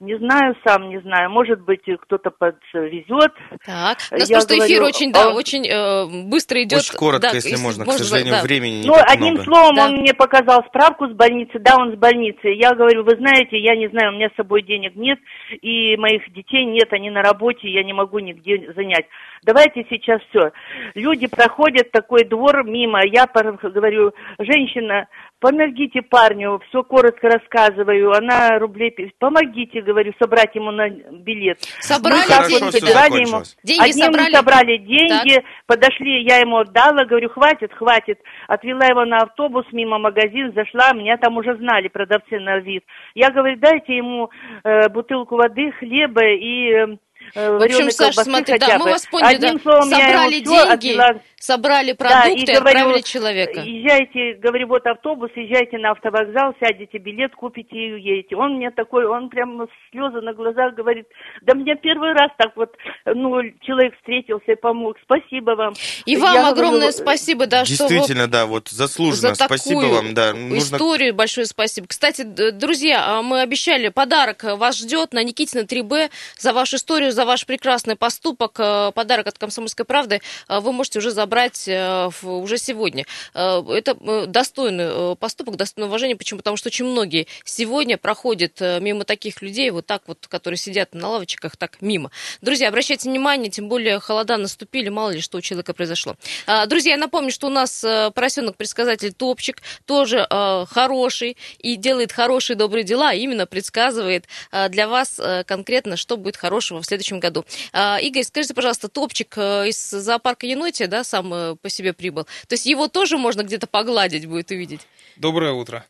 не знаю, сам не знаю, может быть, кто-то подвезет. Так, у нас Я просто эфир говорю, очень, да, а- очень э, быстро идет. Очень коротко, Да, если, можно. К можно, сожалению, да. времени не Ну, одним много. словом, Да. он мне показал справку с больницы, да, он с больницы. Я говорю, вы знаете, я не знаю, у меня с собой денег нет, и моих детей нет, они на работе, я не могу нигде занять. Давайте сейчас все. Люди проходят такой двор мимо, я говорю, женщина, помогите парню, все коротко рассказываю, она рублей, помогите, говорю, собрать ему на билет. Собрали Мы так деньги, вот собирали ему. Деньги Одним собрали? собрали деньги, подошли, я ему отдала, говорю, хватит, хватит. Отвела его на автобус мимо магазин, зашла, меня там уже знали продавцы на вид. Я говорю, дайте ему э, бутылку воды, хлеба и э, В общем, Саша, смотри, да, бы. мы вас поняли, Одним да. словом, собрали деньги, отвела. собрали Да, продукты, и говорю, отправили человека. Езжайте, говорю, вот автобус, езжайте на автовокзал, сядете билет, купите и уедете. Он мне такой, он прям слезы на глазах говорит, да мне первый раз так вот, ну, человек встретился и помог, спасибо вам. И вам Я огромное говорю, спасибо, да, что Действительно, да, вот заслуженно. за Спасибо вам, да. Нужно историю большое спасибо. Кстати, друзья, а мы обещали, подарок вас ждет на Никитина 3Б за вашу историю, за ваш прекрасный поступок. Э, Подарок от «Комсомольской правды» э, вы можете уже забрать э, уже сегодня. Это достойный поступок, достойный уважения. Почему? Потому что очень многие сегодня проходят мимо таких людей, вот так вот, которые сидят на лавочках, так мимо. Друзья, обращайте внимание, тем более холода наступили, мало ли что у человека произошло. Друзья, я напомню, что у нас поросенок-предсказатель Топчик тоже хороший и делает хорошие добрые дела, а именно предсказывает для вас конкретно, что будет хорошего в следующем году. А, Игорь, скажите, пожалуйста, Топчик э, из зоопарка Енотия, да, сам э, по себе прибыл. То есть его тоже можно где-то погладить будет увидеть? Доброе утро.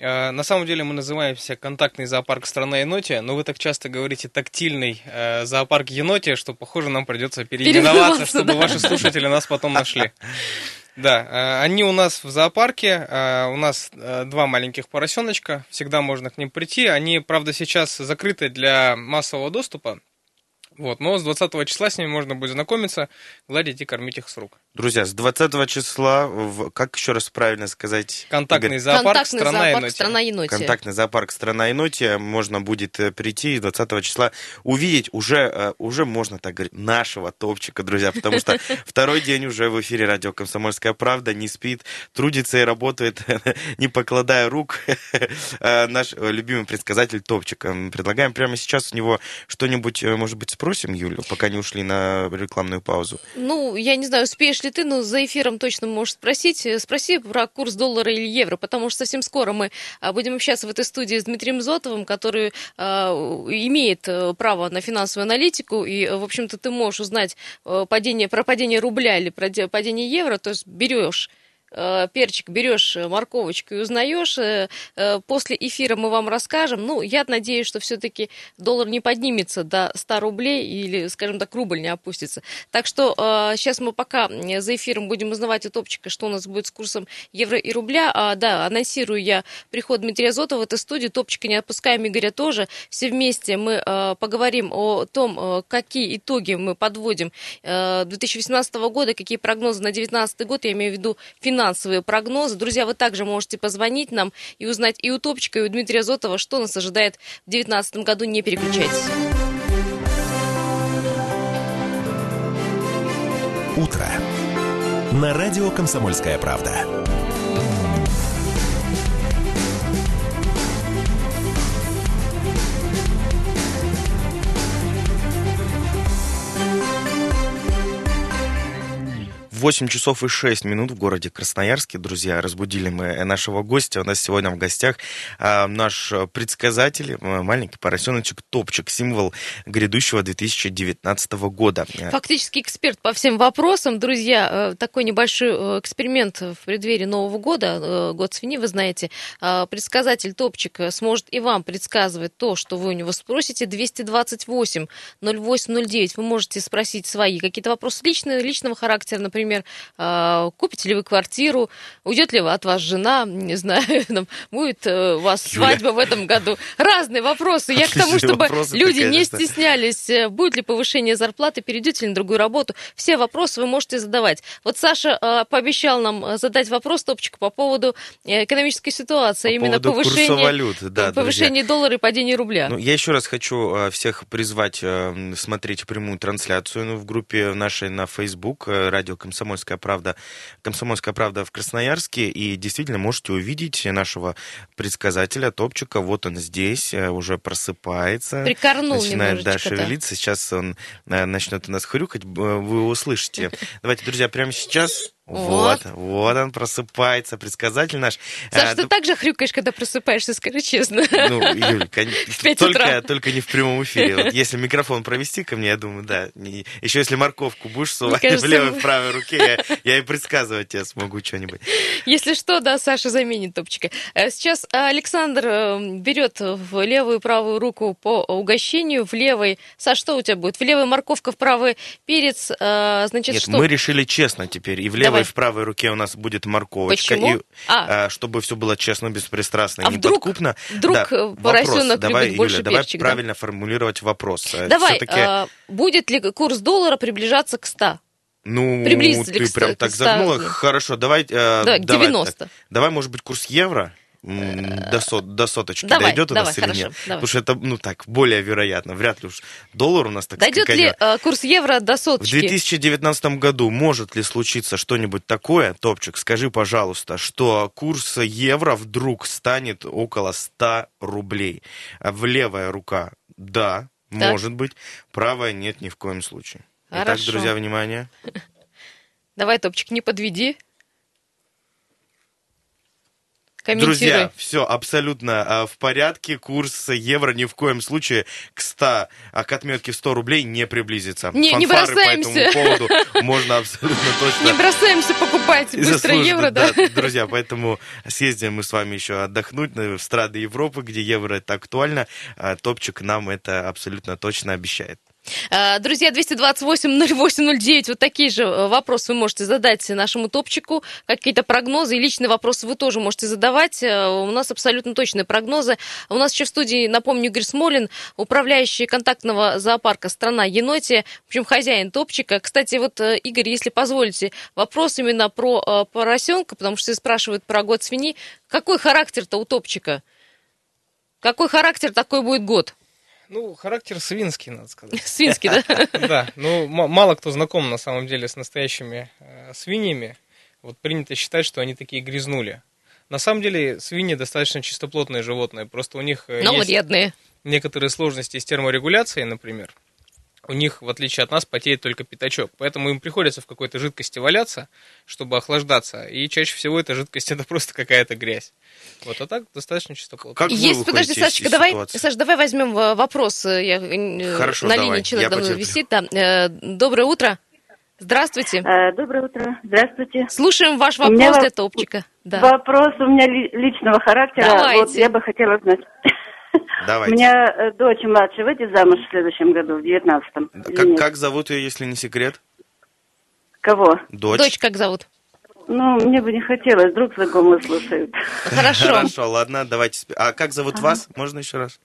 Э, На самом деле мы называемся контактный зоопарк страна енотия, но вы так часто говорите тактильный э, зоопарк енотия, что, похоже, нам придется переименоваться, чтобы да. ваши слушатели нас потом нашли. Да, э, они у нас в зоопарке, у нас два маленьких поросеночка, всегда можно к ним прийти. Они, правда, сейчас закрыты для массового доступа. Вот, но с 20 числа с ними можно будет знакомиться, гладить и кормить их с рук. Друзья, с 20 числа, в, как еще раз правильно сказать? Контактный Игорь? зоопарк Контактный «Страна зоопарк енотия». «Страна енотия». Контактный зоопарк «Страна енотия». Можно будет э, прийти и 20 числа увидеть уже, э, уже можно так говорить, нашего топчика, друзья, потому что второй день уже в эфире радио «Комсомольская правда» не спит, трудится и работает, не покладая рук, э, наш любимый предсказатель топчик. Предлагаем прямо сейчас у него что-нибудь, может быть, спросим, Юлю, пока не ушли на рекламную паузу. Ну, я не знаю, успеешь ли ты, но за эфиром точно можешь спросить. Э, Спроси про курс доллара или евро, потому что совсем скоро мы а, будем общаться в этой студии с Дмитрием Зотовым, который а, имеет э, право на финансовую аналитику, и, э, в общем-то, ты можешь узнать э, падение, про падение рубля или про де- падение евро, то есть берешь перчик, берешь э, морковочку и узнаешь. э, э, После эфира мы вам расскажем. Ну, я надеюсь, что все-таки доллар не поднимется до 100 рублей или, скажем так, рубль не опустится. Так что сейчас мы пока э, за эфиром будем узнавать от Топчика, что у нас будет с курсом евро и рубля. А, да, анонсирую я приход Дмитрия Зотова в эту студию. Топчика не отпускаем, Игоря тоже. Все вместе мы э, поговорим о том, э, какие итоги мы подводим э, 2018 года, какие прогнозы на 2019 год, я имею в виду финансовые прогнозы. Друзья, вы также можете позвонить нам и узнать и у Топчика, и у Дмитрия Зотова, что нас ожидает в 2019 году. Не переключайтесь. Утро. На радио «Комсомольская правда». 8 часов и 6 минут в городе Красноярске, друзья, разбудили мы нашего гостя. У нас сегодня в гостях а, наш предсказатель, а, маленький поросеночек Топчик, символ грядущего 2019 года. Фактически эксперт по всем вопросам. Друзья, э, такой небольшой э, эксперимент в преддверии Нового года, э, год свиньи, вы знаете. А, Предсказатель Топчик э, сможет и вам предсказывать то, что вы у него спросите. 228 0809. Вы можете спросить свои какие-то вопросы личные, личного характера, например, а, купите ли вы квартиру, уйдет ли от вас жена, не знаю, там, будет э, у вас Юля. свадьба в этом году. Разные вопросы. Я к тому, Отличные чтобы люди не стеснялись, э, будет ли повышение зарплаты, перейдете ли на другую работу. Все вопросы вы можете задавать. Вот Саша э, пообещал нам задать вопрос, Топчик, по поводу экономической ситуации, По именно повышения, валют, да, повышения доллара и падения рубля. Ну, я еще раз хочу всех призвать смотреть прямую трансляцию ну, в группе нашей на Facebook радио «Комсомольская правда». «Комсомольская правда» в Красноярске. И действительно можете увидеть нашего предсказателя Топчика. Вот он здесь, э, уже просыпается. Прикорнул Начинает, да, шевелиться. Сейчас он э, начнет у нас хрюкать. Вы его услышите. Давайте, друзья, прямо сейчас... Вот. Вот, вот он просыпается, предсказатель наш. Саша, Э, ты так же хрюкаешь, когда просыпаешься, скажи честно. ну, Юль, только, только не в прямом эфире. Вот если микрофон провести ко мне, я думаю, да. Не- Еще если морковку будешь сувать кажется, в левой, в правой руке, я, я и предсказывать тебе смогу что-нибудь. Если что, да, Саша заменит топчика. Э, Сейчас Александр э, берет в левую и правую руку по угощению. В левой... Саш, что у тебя будет? В левой морковка, в правой перец. э, Значит, Нет, что? мы решили честно теперь. И в левой, И в правой руке у нас будет морковочка. Почему? И, А. а, чтобы все было честно, беспристрастно А неподкупно. вдруг, Да, э, поросенок давай, любит больше Юля, давай перчик, да? правильно формулировать вопрос. Э, Давай, э, будет ли курс доллара приближаться к 100? ну, ты к прям ста- так к загнула. ста? Хорошо, давай... э, Давай, к давай 90. так. Давай, может быть, курс евро? До, сот, до соточки Давай, дойдет у давай, нас или хорошо, нет? давай. Потому что это, ну так, более вероятно. Вряд ли уж доллар у нас так Дойдет ли скаканет. э, курс евро до В соточки? 2019 году может ли случиться что-нибудь такое, Топчик, скажи, пожалуйста, что курс евро вдруг станет около 100 рублей? А В левая рука – да, Так. может быть, правая – нет, ни в коем случае. Итак, Хорошо. друзья, внимание. Давай, топчик, не подведи. Друзья, все абсолютно а, в порядке. Курс евро ни в коем случае к 100, а к отметке в 100 рублей не приблизится. Не, не Фанфары по бросаемся. этому поводу можно абсолютно точно Не бросаемся покупать быстро евро, да? Друзья, поэтому съездим мы с вами еще отдохнуть в страны Европы, где евро это актуально. А Топчик нам это абсолютно точно обещает. Э, Друзья, 228-08-09, вот такие же э, вопросы вы можете задать нашему топчику. Какие-то прогнозы и личные вопросы вы тоже можете задавать. Э, У нас абсолютно точные прогнозы. У нас еще в студии, напомню, Игорь Смолин, управляющий контактного зоопарка «Страна еноти», в общем, хозяин топчика. Кстати, вот, Игорь, если позволите, вопрос именно про поросенка, потому что спрашивают про год свиньи. Какой характер-то у топчика? Какой характер, такой будет год? Ну, характер свинский, надо сказать. Свинский, да? Да, ну, мало кто знаком на самом деле с настоящими э, свиньями. Вот принято считать, что они такие грязнули. На самом деле свиньи достаточно чистоплотные животные, просто у них э, Но есть вредные. некоторые сложности с терморегуляцией, например. У них, в отличие от нас, потеет только пятачок. Поэтому им приходится в какой-то жидкости валяться, чтобы охлаждаться. И чаще всего эта жидкость это просто какая-то грязь. Вот, а так достаточно чистоплотно. Как вы Есть, подожди, из Сашечка, давай, ситуации? Саш, давай возьмем э, вопрос. э, Я, э, Хорошо, на давай, линии человек я давно потерплю. висит. Да. Доброе утро. Здравствуйте. Доброе утро. Здравствуйте. Слушаем ваш вопрос во- для топчика. Да. Вопрос у меня ли- личного характера. Давайте. Вот я бы хотела знать. Давайте. У меня э, дочь младшая выйдет замуж в следующем году, в девятнадцатом. Как, как зовут ее, если не секрет? Кого? Дочь. Дочь как зовут? Ну, мне бы не хотелось, вдруг знакомые слушают. Хорошо. Хорошо, ладно, давайте. А как зовут вас? Можно еще раз?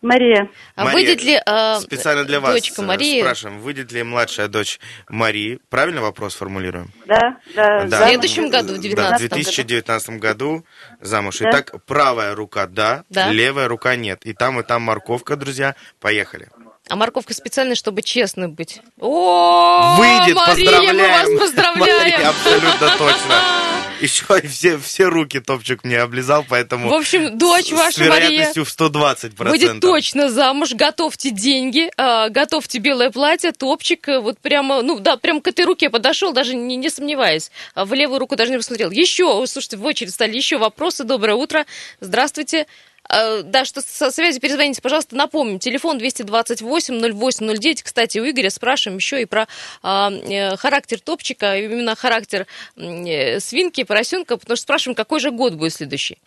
Мария. А Мария, выйдет ли э, Специально для вас дочка э, Марии спрашиваем, выйдет ли младшая дочь Марии? Правильно вопрос формулируем? Да, да. В следующем году, в Да, в 19-м. 2019 году замуж. Да. Итак, правая рука да, Да. левая рука нет. И там, и там морковка, друзья. Поехали. А морковка специально, чтобы честно быть. О, Выйдет, Мария, поздравляем. мы вас Мария, поздравляем. абсолютно точно. Еще и все, все руки топчик мне облизал, поэтому... В общем, дочь с ваша Мария вероятностью в 120%. Будет точно замуж, готовьте деньги, а, готовьте белое платье, топчик, э, вот прямо, ну да, прям к этой руке подошел, даже не, не сомневаясь, А в левую руку даже не посмотрел. Еще, слушайте, в очередь стали еще вопросы. Доброе утро, здравствуйте. А, Да, что со связи перезвоните, пожалуйста, напомним. Телефон 228-08-09. Кстати, у Игоря спрашиваем еще и про а, э, характер топчика, именно характер э, свинки, поросенка, потому что спрашиваем, какой же год будет следующий.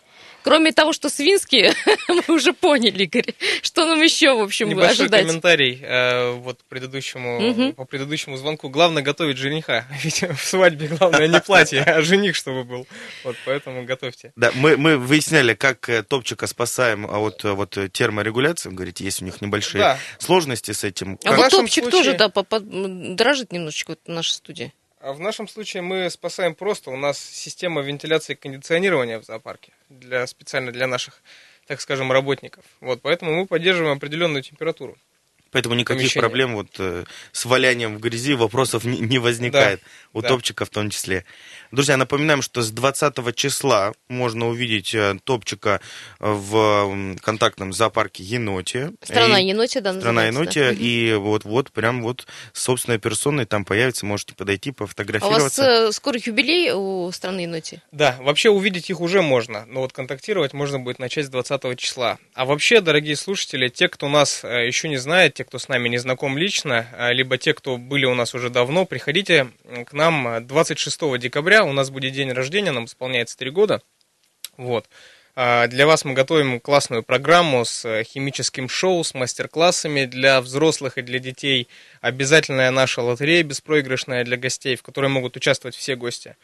Кроме того, что свинские, мы уже поняли, Игорь, что нам еще, в общем, Небольшой ожидать. комментарий э, вот предыдущему, Мгм. по предыдущему звонку. Главное готовить жениха. Ведь в свадьбе главное не платье, а жених, чтобы был. Вот поэтому готовьте. Да, мы, мы выясняли, как э, топчика спасаем а от э, вот, э, терморегуляции. Вы Говорите, есть у них небольшие Да. сложности с этим. А Как- вот топчик случае- тоже, да, по- по- м, дрожит немножечко вот в нашей студии. А в нашем случае мы спасаем просто. У нас система вентиляции и кондиционирования в зоопарке для, специально для наших, так скажем, работников. Вот, поэтому мы поддерживаем определенную температуру. Поэтому никаких помещение. проблем вот э, с валянием в грези вопросов не, не возникает. у да. топчика в том числе. Друзья, напоминаем, что с 20 числа можно увидеть э, топчика в м, контактном зоопарке Еноте. Страна И- енотия, да, Страна Енотия, да. и вот-вот прям вот с собственной персоной там появится, можете подойти, А у вас пофотографироваться. э, скоро юбилей у страны енотия? Да, вообще увидеть их уже можно, но вот контактировать можно будет начать с 20 числа. А вообще, дорогие слушатели, те, кто нас э, еще не знает, те, кто с нами не знаком лично, э, либо те, кто были у нас уже давно, приходите к нам э, 26 декабря, у нас будет день рождения, нам исполняется 3 года. Вот. А, Для вас мы готовим классную программу с э, химическим шоу, с мастер-классами для взрослых и для детей. Обязательная наша лотерея беспроигрышная для гостей, в которой могут участвовать все гости.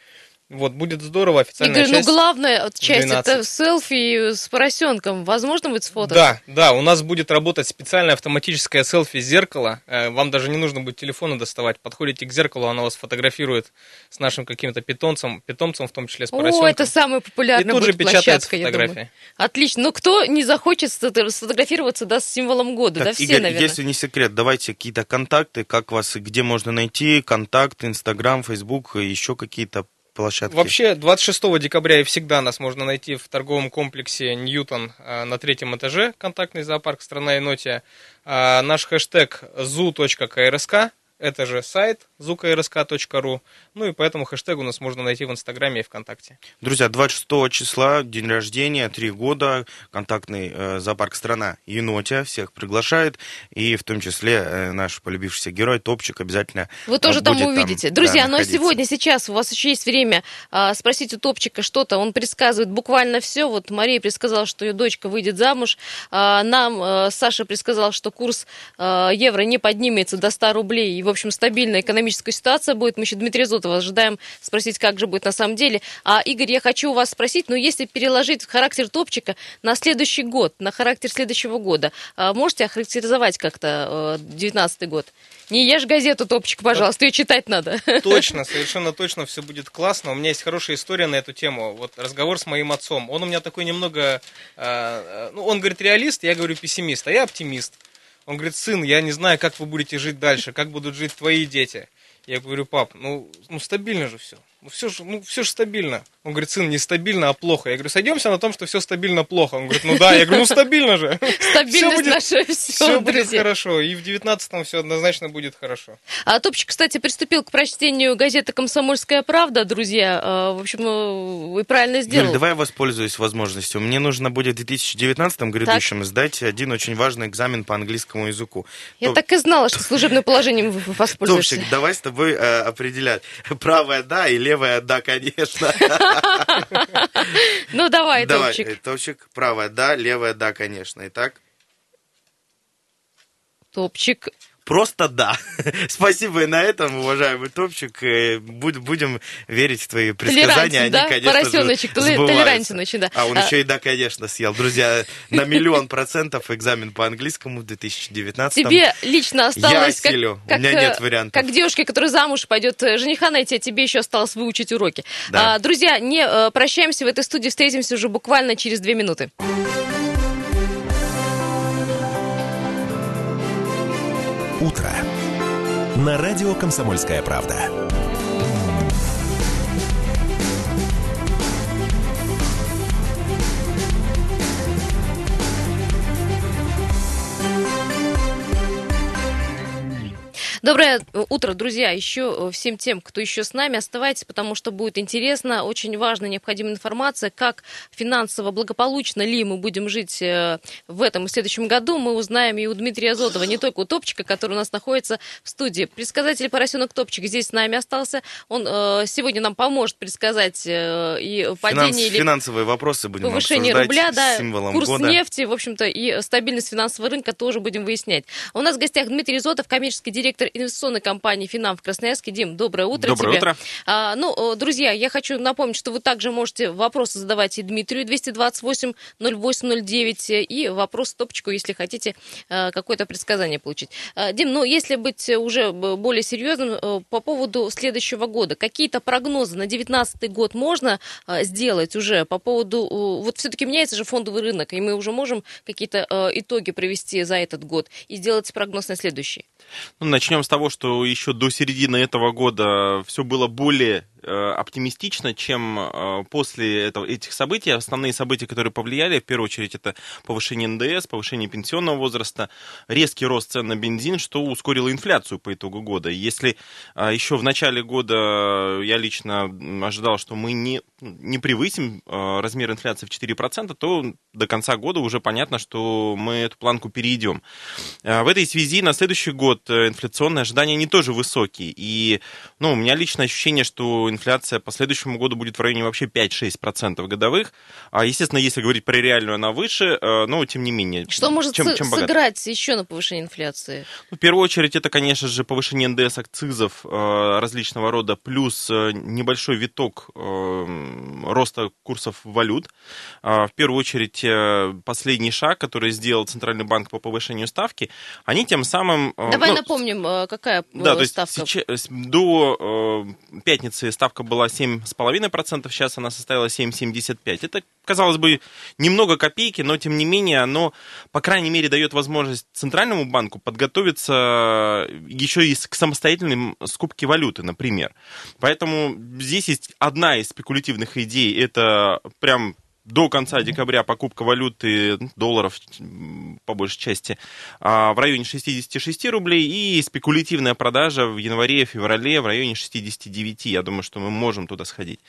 Вот, будет здорово, официальная Игорь, ну часть. главная вот часть это 12. селфи с поросенком. Возможно будет сфотать? Да, да, у нас будет работать специальное автоматическое селфи-зеркало. Э, Вам даже не нужно будет телефона доставать. Подходите к зеркалу, оно вас фотографирует с нашим каким-то питомцем, питомцем в том числе с поросенком. О, это самая популярная И тут же печатается фотография. Отлично. Ну, кто не захочет сфото- сфотографироваться, да, с символом года, Так, да, все, Игорь, наверное. если не секрет, давайте какие-то контакты, как вас и где можно найти, контакт, Инстаграм, Фейсбук, и еще какие-то площадки. Вообще, 26 декабря и всегда нас можно найти в торговом комплексе Ньютон э, на третьем этаже, контактный зоопарк «Страна енотия». А, Наш хэштег zoo.крск, это же сайт, zuka.rsk.ru. Ну и по этому хэштегу нас можно найти в Инстаграме и ВКонтакте. Друзья, 26 числа, день рождения, три года, контактный э, зоопарк «Страна Енотя» всех приглашает, и в том числе э, наш полюбившийся герой Топчик обязательно Вы тоже э, там увидите. да, Друзья, но находиться. сегодня, сейчас у вас еще есть время а, спросить у Топчика что-то. Он предсказывает буквально все. Вот Мария предсказала, что ее дочка выйдет замуж. А, нам а, Саша предсказал, что курс а, евро не поднимется до 100 рублей. И, в общем, стабильная экономическая ситуация будет. Мы еще Дмитрия Зотова ожидаем спросить, как же будет на самом деле. А, Игорь, я хочу у вас спросить, ну, если переложить характер Топчика на следующий год, на характер следующего года, а, можете охарактеризовать как-то 19 год? Не ешь газету, Топчик, пожалуйста, ее читать надо. Точно, совершенно точно все будет классно. У меня есть хорошая история на эту тему. Вот разговор с моим отцом. Он у меня такой немного... э, э, ну, он говорит реалист, я говорю пессимист, а я оптимист. Он говорит, сын, я не знаю, как вы будете жить дальше, как будут жить твои дети. Я говорю, пап, ну, ну стабильно же все. Ну все же, ну все же стабильно. Он говорит, сын, не стабильно, а плохо. Я говорю, сойдемся на том, что все стабильно плохо. Он говорит, ну да. Я говорю, ну стабильно же. Стабильность наша все, Все будет хорошо. И в девятнадцатом все однозначно будет хорошо. А Топчик, кстати, приступил к прочтению газеты «Комсомольская правда», друзья. А, В общем, э, вы правильно Юль, сделал. давай я воспользуюсь возможностью. Мне нужно будет в 2019 грядущем сдать один очень важный экзамен по английскому языку. Я Топ- так и знала, что служебным положением вы воспользуешься. Топчик, давай с тобой э, определять. Правая да и левая да, конечно. Ну, давай, Давай, Топчик. э, Топчик, правая да, левая да, конечно. Итак, Топчик. Просто да. Спасибо и на этом, уважаемый Топчик. Э, буд- Будем верить в твои предсказания. Они, да? конечно Поросеночек, толерантен очень, да. А он А- еще и да, конечно, съел. Друзья, на миллион процентов экзамен по английскому в 2019 Тебе лично осталось, как, осилю. У как, меня э, нет вариантов. как девушке, которая замуж пойдет э, жениха найти, а тебе еще осталось выучить уроки. Да. А, друзья, не прощаемся в этой студии, встретимся уже буквально через две минуты. Утро. На радио «Комсомольская правда». Доброе утро, друзья. Еще всем тем, кто еще с нами, оставайтесь, потому что будет интересно. Очень важная, необходимая информация, как финансово благополучно ли мы будем жить э, в этом и следующем году, мы узнаем и у Дмитрия Зотова, не только у Топчика, который у нас находится в студии. Предсказатель поросенок Топчик здесь с нами остался. Он э, сегодня нам поможет предсказать э, и Финанс- падение или финансовые вопросы будем повышение рубля, да, символом курс года. нефти, в общем-то, и стабильность финансового рынка тоже будем выяснять. У нас в гостях Дмитрий Зотов, коммерческий директор инвестиционной компании «Финам» в Красноярске. Дим, доброе утро Доброе тебе. утро. А, ну, э, друзья, я хочу напомнить, что вы также можете вопросы задавать и Дмитрию 228 0809 и вопрос топчику, если хотите э, какое-то предсказание получить. А, Дим, ну, если быть уже более серьезным э, по поводу следующего года, какие-то прогнозы на 2019 год можно э, сделать уже по поводу... э, Вот все-таки меняется же фондовый рынок, и мы уже можем какие-то э, итоги привести за этот год и сделать прогноз на следующий. Ну, начнем с того, что еще до середины этого года все было более оптимистично, чем э, после этого, этих событий. Основные события, которые повлияли, в первую очередь, это повышение НДС, повышение пенсионного возраста, резкий рост цен на бензин, что ускорило инфляцию по итогу года. Если э, еще в начале года я лично ожидал, что мы не, не превысим э, размер инфляции в 4%, то до конца года уже понятно, что мы эту планку перейдем. Э, В этой связи на следующий год э, инфляционные ожидания не тоже высокие. И ну, у меня личное ощущение, что инфляция по следующему году будет в районе вообще 5-6% годовых. А, естественно, если говорить про реальную, она выше, э, но тем не менее. Что может чем, чем богат. сыграть еще на повышение инфляции? Ну, В первую очередь, это, конечно же, повышение НДС акцизов э, различного рода, плюс э, небольшой виток роста курсов валют. А, В первую очередь, последний шаг, который сделал Центральный банк по повышению ставки, они тем самым... Давай ну, напомним, какая да, э, то есть ставка. сейчас- до пятницы ставка была 7,5%, сейчас она составила 7,75%. Это, казалось бы, немного копейки, но тем не менее оно, по крайней мере, дает возможность Центральному банку подготовиться еще и к самостоятельной скупке валюты, например. Поэтому здесь есть одна из спекулятивных идей, это прям до конца декабря покупка валюты долларов по большей части а, в районе 66 рублей и спекулятивная продажа в январе, феврале в районе 69. Я думаю, что мы можем туда сходить.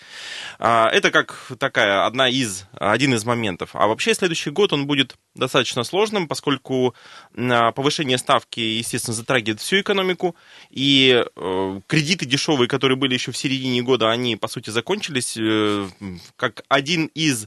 А, это как такая одна из, один из моментов. А вообще следующий год он будет достаточно сложным, поскольку повышение ставки, естественно, затрагивает всю экономику, и э, кредиты дешевые, которые были еще в середине года, они, по сути, закончились. Э, как один из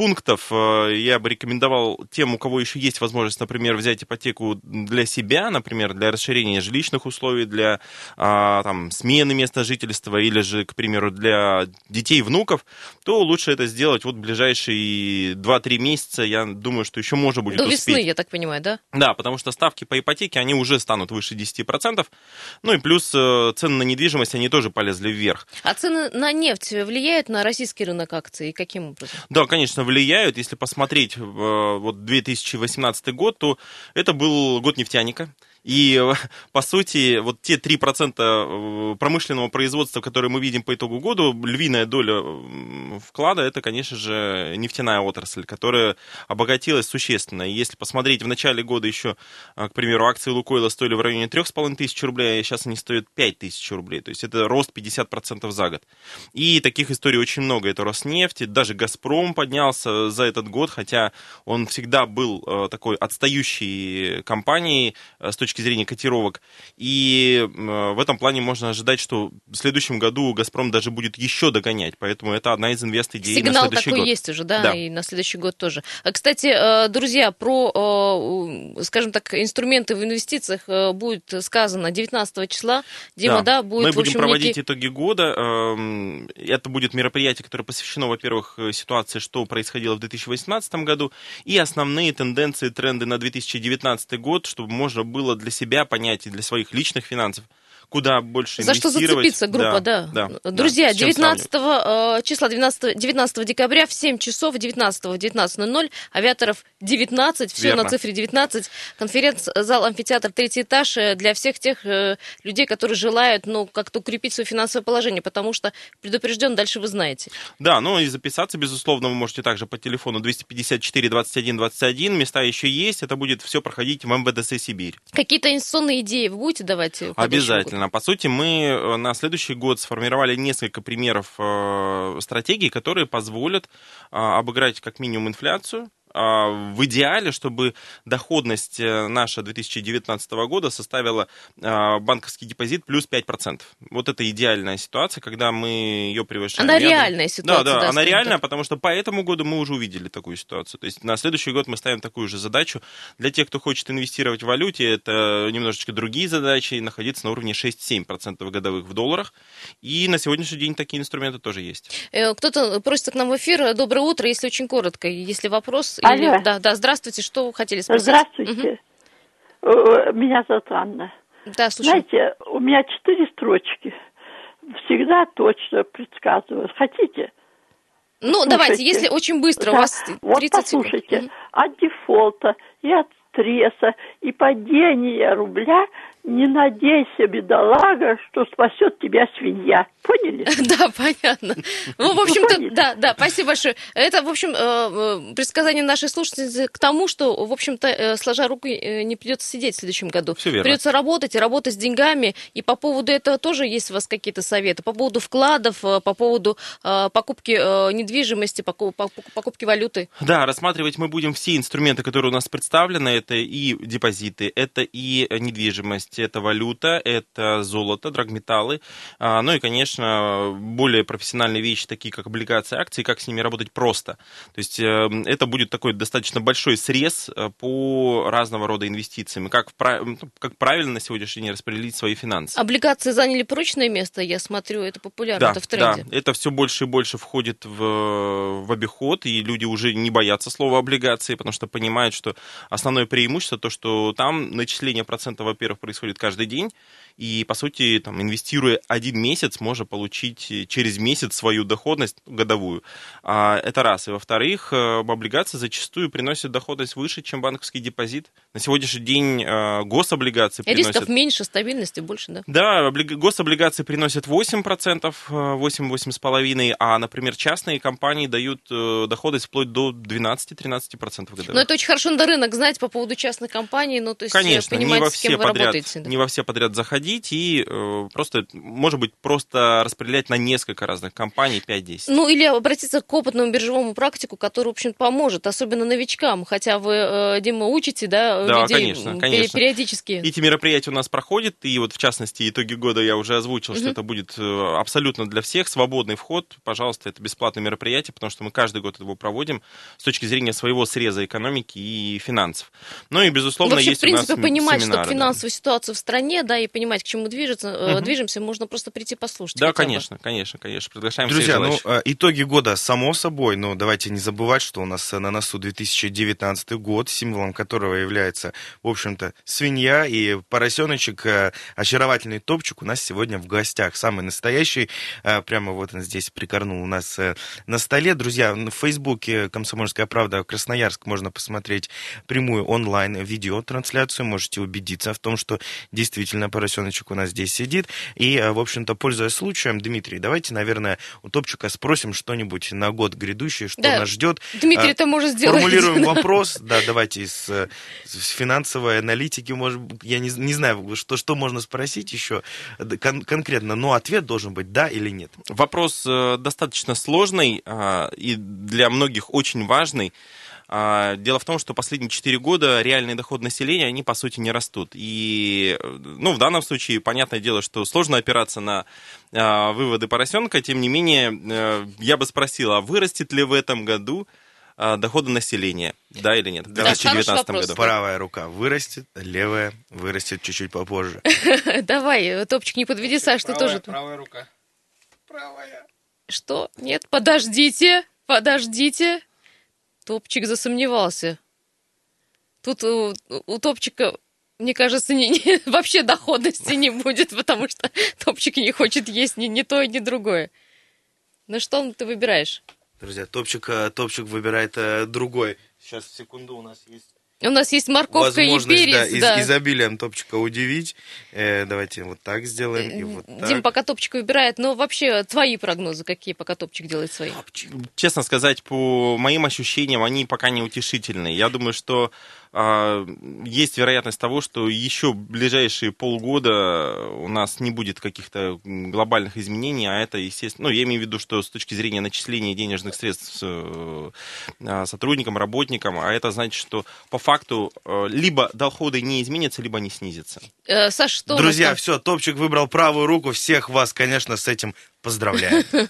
пунктов э, я бы рекомендовал тем, у кого еще есть возможность, например, взять ипотеку для себя, например, для расширения жилищных условий, для а, там, смены места жительства или же, к примеру, для детей, внуков, то лучше это сделать вот в ближайшие 2-3 месяца. Я думаю, что еще можно будет До успеть. весны, я так понимаю, да? Да, потому что ставки по ипотеке, они уже станут выше 10%. Ну и плюс э, цены на недвижимость, они тоже полезли вверх. А цены на нефть влияют на российский рынок акций? Каким образом? Да, конечно, влияют. Если посмотреть э, вот 2018 год, то это был год нефтяника. И, по сути, вот те 3% э, промышленного производства, которые мы видим по итогу года, львиная доля вклада, это, конечно же, нефтяная отрасль, которая обогатилась существенно. И если посмотреть, в начале года еще, э, к примеру, акции Лукойла стоили в районе 3,5 тысяч рублей, а сейчас они стоят 5 тысяч рублей. То есть это рост 50% за год. И таких историй очень много. Это Роснефть, даже Газпром поднялся за этот год, хотя он всегда был э, такой отстающей компанией с точки точки зрения котировок. И в этом плане можно ожидать, что в следующем году «Газпром» даже будет еще догонять. Поэтому это одна из инвест-идей Сигнал на следующий такой год. есть уже, да, да, и на следующий год тоже. А, Кстати, э, друзья, про, э, скажем так, инструменты в инвестициях э, будет сказано 19 числа. Дима, да, будет, Мы будем общем, проводить некий... итоги года. Эм, Это будет мероприятие, которое посвящено, во-первых, ситуации, что происходило в 2018 году, и основные тенденции, тренды на 2019 год, чтобы можно было для себя понять и для своих личных финансов, куда больше За что зацепиться, группа, да. да, да Друзья, да, с чем 19 сравнивать. э, числа, 19, 19 декабря в 7 часов, 19 в 19.00, авиаторов 19, все Верно. на цифре 19. Конференц-зал, амфитеатр, третий этаж э, для всех тех э, людей, которые желают, ну, как-то укрепить свое финансовое положение, потому что предупрежден, дальше вы знаете. Да, ну и записаться, безусловно, вы можете также по телефону 254 21 21. Места еще есть. Это будет все проходить в МВДС Сибирь. Какие-то инвестиционные идеи вы будете давать? э, Обязательно. По сути, мы э, на следующий год сформировали несколько примеров э, стратегий, которые позволят э, обыграть как минимум инфляцию, в идеале, чтобы доходность э, наша 2019 года составила а, банковский депозит плюс 5%. Вот это идеальная ситуация, когда мы ее превышаем. Она Я реальная ситуация, Да, да, да, она реальная, так. потому что по этому году мы уже увидели такую ситуацию. То есть на следующий год мы ставим такую же задачу. Для тех, кто хочет инвестировать в валюте, это немножечко другие задачи, находиться на уровне 6-7% годовых в долларах. И на сегодняшний день такие инструменты тоже есть. Э, Кто-то просится к нам в эфир. Доброе утро, если очень коротко. Если вопрос... Алло. Или... Да, да, здравствуйте, что вы хотели спросить? Здравствуйте. Э, Меня зовут Анна. Да, слушаю. Знаете, у меня четыре строчки. Всегда точно предсказываю. Хотите? Ну, давайте, если очень быстро, у Да. вас Вот 30 секунд. послушайте, от дефолта и от стресса и падения рубля не надейся, бедолага, что спасет тебя свинья. Поняли? Да, понятно. Ну, в общем-то, да, да, спасибо большое. Это, в общем, э, э, предсказание нашей слушательницы к тому, что, в общем-то, э, сложа руки, не придется сидеть в следующем году. Всё верно. Придется работать и работать с деньгами. И по поводу этого тоже есть у вас какие-то советы? По поводу вкладов, по поводу покупки недвижимости, поку- поку- покупки валюты? Да, рассматривать мы будем все инструменты, которые у нас представлены. Это и депозиты, это и недвижимость, это валюта, это золото, драгметаллы. А, Ну и, конечно, более профессиональные вещи, такие как облигации, акции, как с ними работать просто. То есть э, это будет такой достаточно большой срез э, по разного рода инвестициям. Как, как правильно на сегодняшний день распределить свои финансы. Облигации заняли прочное место, я смотрю, это популярно, Да, это в тренде. да, это все больше и больше входит в, в обиход, и люди уже не боятся слова облигации, потому что понимают, что основное преимущество то, что там начисление процента, во-первых, происходит происходит каждый день. И, по сути, там, инвестируя один месяц, можно получить через месяц свою доходность годовую. А, это раз. И, во-вторых, э, облигации зачастую приносят доходность выше, чем банковский депозит. На сегодняшний день э, гособлигации Рисков приносят... меньше, стабильности больше, да? Да, облиг- гособлигации приносят 8%, 8-8,5%, а, например, частные компании дают э, доходность вплоть до 12-13% годовых. Но это очень хорошо на рынок знать по поводу частных компаний, ну, то есть Конечно, не понимать, во с кем все вы подряд, работаете. Да. не во все подряд заходить и э, просто, может быть, просто распределять на несколько разных компаний 5-10. Ну, или обратиться к опытному биржевому практику, который, в общем, поможет, особенно новичкам, хотя вы, э, Дима, учите, да, Да, людей конечно, конечно. периодически. Эти мероприятия у нас проходят, и вот в частности итоги года я уже озвучил, что Мгм. это будет э, абсолютно для всех свободный вход. Пожалуйста, это бесплатное мероприятие, потому что мы каждый год его проводим с точки зрения своего среза экономики и финансов. Ну и безусловно Вообще, есть в принципе, у нас понимать, семинары, что да. финансовую ситуацию в стране, да, и понимать, к чему движется, Мгм. движемся, можно просто прийти послушать. Да, хотя бы. конечно, конечно, конечно. Приглашаем Друзья, всех ну, э, итоги года, само собой, но давайте не забывать, что у нас э, на носу 2019 год, символом которого является, в общем-то, свинья и поросеночек, очаровательный топчик у нас сегодня в гостях. Самый настоящий, прямо вот он здесь прикорнул у нас на столе. Друзья, в Фейсбуке «Комсомольская правда» Красноярск можно посмотреть прямую онлайн видеотрансляцию, можете убедиться в том, что действительно поросеночек у нас здесь сидит. И, э, в общем-то, пользуясь случаем, Дмитрий, давайте, наверное, у Топчика спросим что-нибудь на год грядущий, что Да, нас ждет. Дмитрий А, это может сделать. Формулируем вопрос, да, давайте с, э, с финансовой аналитики, может, я не, не знаю, что, что можно спросить еще э, кон- конкретно, но ответ должен быть да или нет. Вопрос э, достаточно сложный а, и для многих очень важный. А, Дело в том, что последние 4 года реальный доход населения, они, по сути, не растут. И, э, ну, в данном случае, понятное дело, что сложно опираться на а, выводы поросенка. Тем не менее, э, я бы спросил, а вырастет ли в этом году а, доходы населения? Да или нет? В Да, хороший 2019 вопрос. году. Правая рука вырастет, левая вырастет чуть-чуть попозже. Давай, Топчик, не подведи, Саш, ты тоже... правая рука. Что? Нет, подождите, подождите. Топчик засомневался. Тут у, у Топчика, мне кажется, не- не- вообще доходности не будет, потому что Топчик не хочет есть ни, ни то, ни другое. Ну что ты выбираешь? Друзья, Топчик, Топчик выбирает э, другой. Сейчас, секунду, у нас есть У нас есть морковка и перец. да, из- да. изобилием Топчика удивить. Э, давайте вот так сделаем и вот так. Дим пока Топчик выбирает, но вообще твои прогнозы какие, пока Топчик делает свои? честно сказать, по моим ощущениям, они пока не утешительные. Я думаю, что есть вероятность того, что еще ближайшие полгода у нас не будет каких-то глобальных изменений, а это, естественно, ну, я имею в виду, что с точки зрения начисления денежных средств э, а, сотрудникам, работникам, а это значит, что по факту э, либо доходы не изменятся, либо они снизятся. Э, Саш, что Друзья, все, Топчик выбрал правую руку. Всех вас, конечно, с этим поздравляю.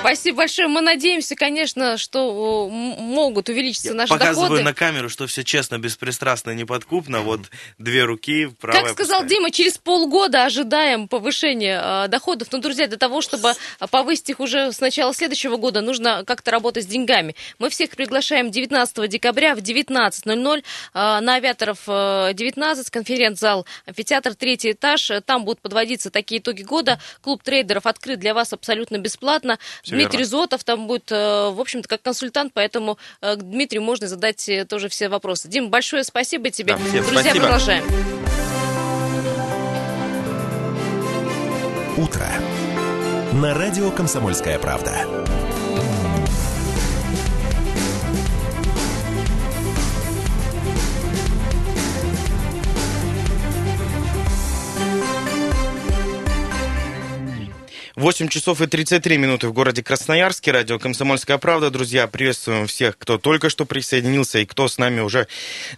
Спасибо большое. Мы надеемся, конечно, что могут увеличиться наши Показываю доходы. на камеру, что все честно, беспристрастно, неподкупно. Вот две руки, правая Как сказал пустая. Дима, через полгода ожидаем повышения э, доходов. Но, друзья, для того, чтобы э, повысить их уже с начала следующего года, нужно как-то работать с деньгами. Мы всех приглашаем 19 декабря в 19.00 э, на Авиаторов э, 19, конференц-зал, амфитеатр, третий этаж. Э, Там будут подводиться такие итоги года. Клуб трейдеров открыт для вас абсолютно бесплатно. Всё Дмитрий верно. Зотов там будет, э, в общем-то, как консультант, поэтому э, к Дмитрию можно задать э, тоже все вопросы. Дим, большое спасибо тебе. Да, всем Друзья, спасибо. продолжаем. Утро. На радио «Комсомольская правда». Восемь часов и 33 минуты в городе Красноярске. Радио «Комсомольская правда». Друзья, приветствуем всех, кто только что присоединился и кто с нами уже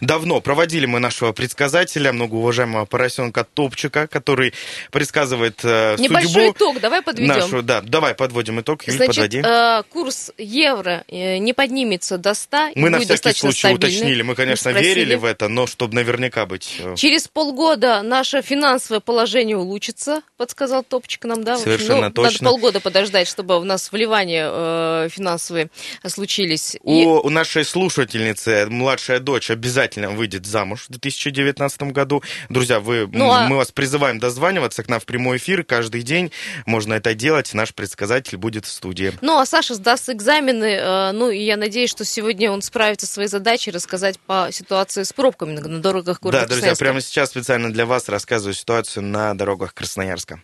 давно. Проводили мы нашего предсказателя, многоуважаемого поросенка Топчика, который предсказывает э, Небольшой судьбу итог, давай подведем. нашу. Да, давай подводим итог. Юль, Значит, подводи. э, курс евро э, не поднимется до 100 и Мы на всякий случай стабильный. уточнили. Мы, конечно, спросили. верили в это, но чтобы наверняка быть... э, Через полгода наше финансовое положение улучшится, подсказал Топчик нам, да? общем. Совершенно Ну, точно. Надо полгода подождать, чтобы у нас вливания э, финансовые случились. И... У, у нашей слушательницы младшая дочь обязательно выйдет замуж в 2019 году. Друзья, вы, Ну, а- мы вас призываем дозваниваться к нам в прямой эфир каждый день. Можно это делать. Наш предсказатель будет в студии. Ну, а Саша сдаст экзамены, э, ну, и я надеюсь, что сегодня он справится со своей задачей рассказать по ситуации с пробками на, дорогах города Да, друзья, прямо сейчас специально для вас рассказываю ситуацию на дорогах Красноярска.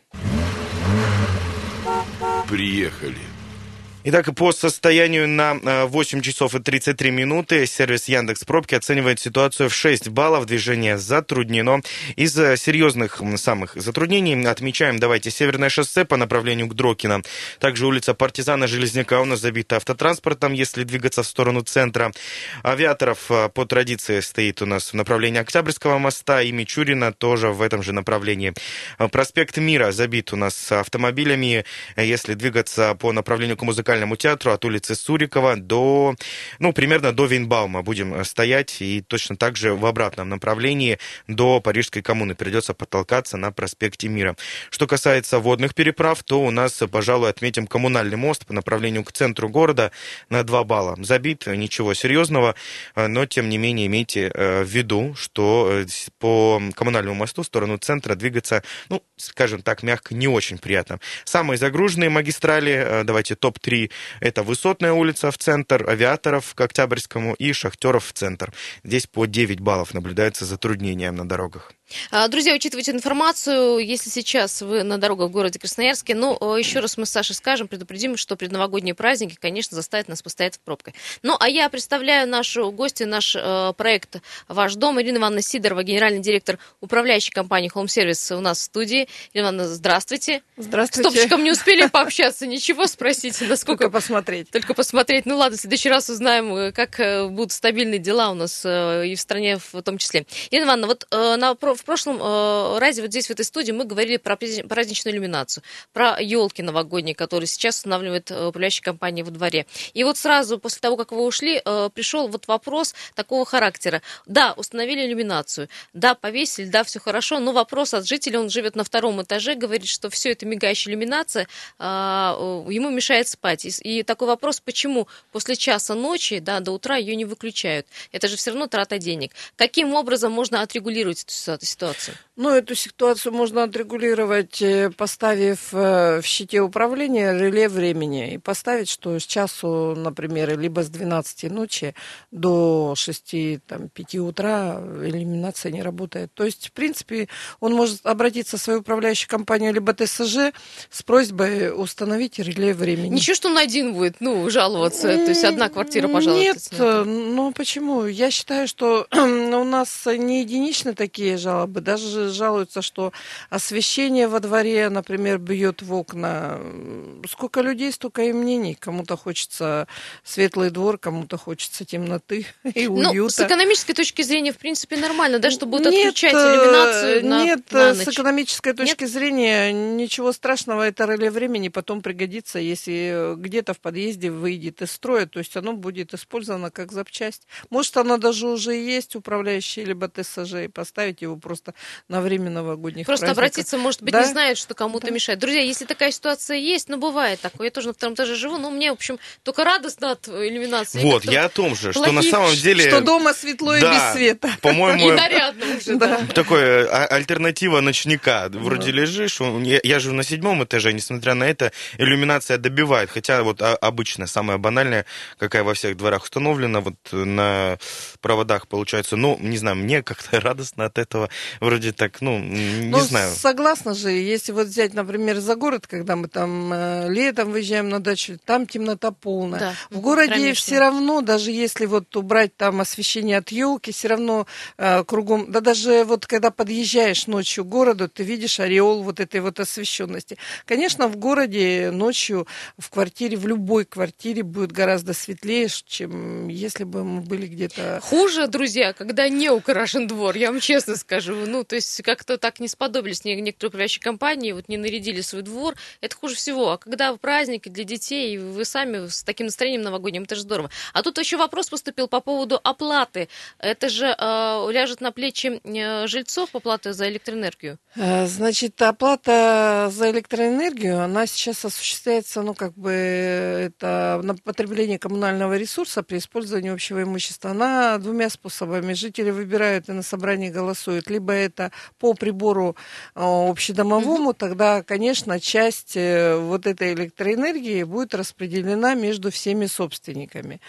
Приехали. Итак, по состоянию на э, 8 часов и 33 минуты сервис Яндекс Пробки оценивает ситуацию в 6 баллов. Движение затруднено. Из э, серьезных самых затруднений отмечаем, давайте, Северное шоссе по направлению к Дрокина. Также улица Партизана Железняка у нас забита автотранспортом, если двигаться в сторону центра. Авиаторов э, по традиции стоит у нас в направлении Октябрьского моста и Мичурина тоже в этом же направлении. Э, Проспект Мира забит у нас автомобилями, э, если двигаться по направлению к музыкальному театру от улицы Сурикова до, ну, примерно до Вейнбаума будем э, стоять, и точно так же в обратном направлении до Парижской коммуны придется потолкаться на проспекте Мира. Что касается водных переправ, то у нас, пожалуй, отметим коммунальный мост по направлению к центру города на 2 балла. Забит, э, ничего серьезного, э, но, тем не менее, имейте в виду, что по коммунальному мосту в сторону центра двигаться, ну, скажем так, мягко, не очень приятно. Самые загруженные магистрали, давайте топ-3, это Высотная улица в центр, Авиаторов к Октябрьскому и Шахтеров в центр. Здесь по 9 баллов наблюдается затруднение на дорогах. А, Друзья, учитывайте информацию, если сейчас вы на дорогах в городе Красноярске, ну, э, еще раз мы с Сашей скажем, предупредим, что предновогодние праздники, конечно, заставят нас постоять в пробкой. Ну, а я представляю нашу гостью, наш э, проект «Ваш дом». Ирина Ивановна Сидорова, генеральный директор управляющей компании Home Service у нас в студии. Ирина Ивановна, здравствуйте. Здравствуйте. С Топчиком не успели пообщаться, ничего спросить, насколько... Только посмотреть. Только посмотреть. Ну ладно, в следующий раз узнаем, э, как э, будут стабильные дела у нас э, и в стране в том числе. Ирина Ивановна, вот на, в прошлом э, разе вот здесь, в этой студии, мы говорили про праздни- праздничную иллюминацию, про елки новогодние, которые сейчас устанавливает э, управляющая компания во дворе. И вот сразу после того, как вы ушли, э, пришел вот вопрос такого характера. Да, установили иллюминацию, да, повесили, да, все хорошо, но вопрос от жителя, он живет на втором этаже, говорит, что все это мигающая иллюминация, а, э, ему мешает спать. И, и такой вопрос, почему после часа ночи да, до утра ее не выключают? Это же все равно трата денег. Каким образом можно отрегулировать эту ситуа- ситуацию? Ну, эту ситуацию можно отрегулировать, э, поставив э, в щите управления реле времени и поставить, что с часу, например, либо с 12 ночи до 6, там, 5 утра иллюминация не работает. То есть, в принципе, он может обратиться в свою управляющую компанию либо ТСЖ с просьбой установить реле времени. Ничего, что он один будет, ну, жаловаться. То есть одна квартира, пожалуйста. Нет, э, ну почему? Я считаю, что у нас не единичны такие жалобы. Даже жалуются, что освещение во дворе, например, бьет в окна. Сколько людей, столько и мнений. Кому-то хочется светлый двор, кому-то хочется темноты и уюта. Ну, с экономической точки зрения, в принципе, нормально, да, что будут Нет, отключать э, иллюминацию на, Нет, на э, ночь. с экономической точки зрения ничего страшного. Это реле времени потом пригодится, если э, где-то в подъезде выйдет из строя, то есть оно будет использовано как запчасть. Может, оно даже уже и есть управляющий либо ТСЖ, и поставить его просто на время новогодних Просто праздников. обратиться, может быть, Да? не знают, что кому-то мешает. Друзья, если такая ситуация есть, ну, бывает такое. Я тоже на втором этаже живу, но мне, в общем, только радостно от иллюминации. Вот, я о том же, что на плохих- самом деле... Что дома светло и Да, без света. По-моему, И нарядно уже, да. Такое а- альтернатива ночника. Вроде лежишь, он- я, я живу на седьмом этаже, несмотря на это, иллюминация добивает. Хотя вот а- обычная, самая банальная, какая во всех дворах установлена, вот на проводах получается. Ну, не знаю, мне как-то радостно от этого. Вроде так, ну, не Ну, знаю. согласна же, если вот взять, например, за город, когда мы там э, летом выезжаем на дачу, там темнота полная. Да, В городе кромешная. все равно, даже если вот убрать там освещение от елки, все равно э, кругом, да даже вот когда подъезжаешь ночью к городу, ты видишь ореол вот этой вот освещенности. Конечно, в городе ночью в квартире, в любой квартире будет гораздо светлее, чем если бы мы были где-то... Хуже, друзья, когда не украшен двор, я вам честно скажу. Ну, то есть как-то так не сподобились некоторые управляющие компании, вот не нарядили свой двор, это хуже всего. А когда праздники для детей, вы сами с таким настроением новогодним, это же здорово. А тут еще вопрос поступил по поводу оплаты. Это же э, ляжет на плечи э, жильцов оплата за электроэнергию? Э, значит, оплата за электроэнергию, она сейчас осуществляется, ну, как бы, это на потребление коммунального ресурса при использовании общего имущества. Она двумя способами. Жители выбирают и на собрании голосуют. Либо это по прибору э, общедомовому, тогда, конечно, часть э, вот этой электроэнергии будет распределена между всеми собственниками.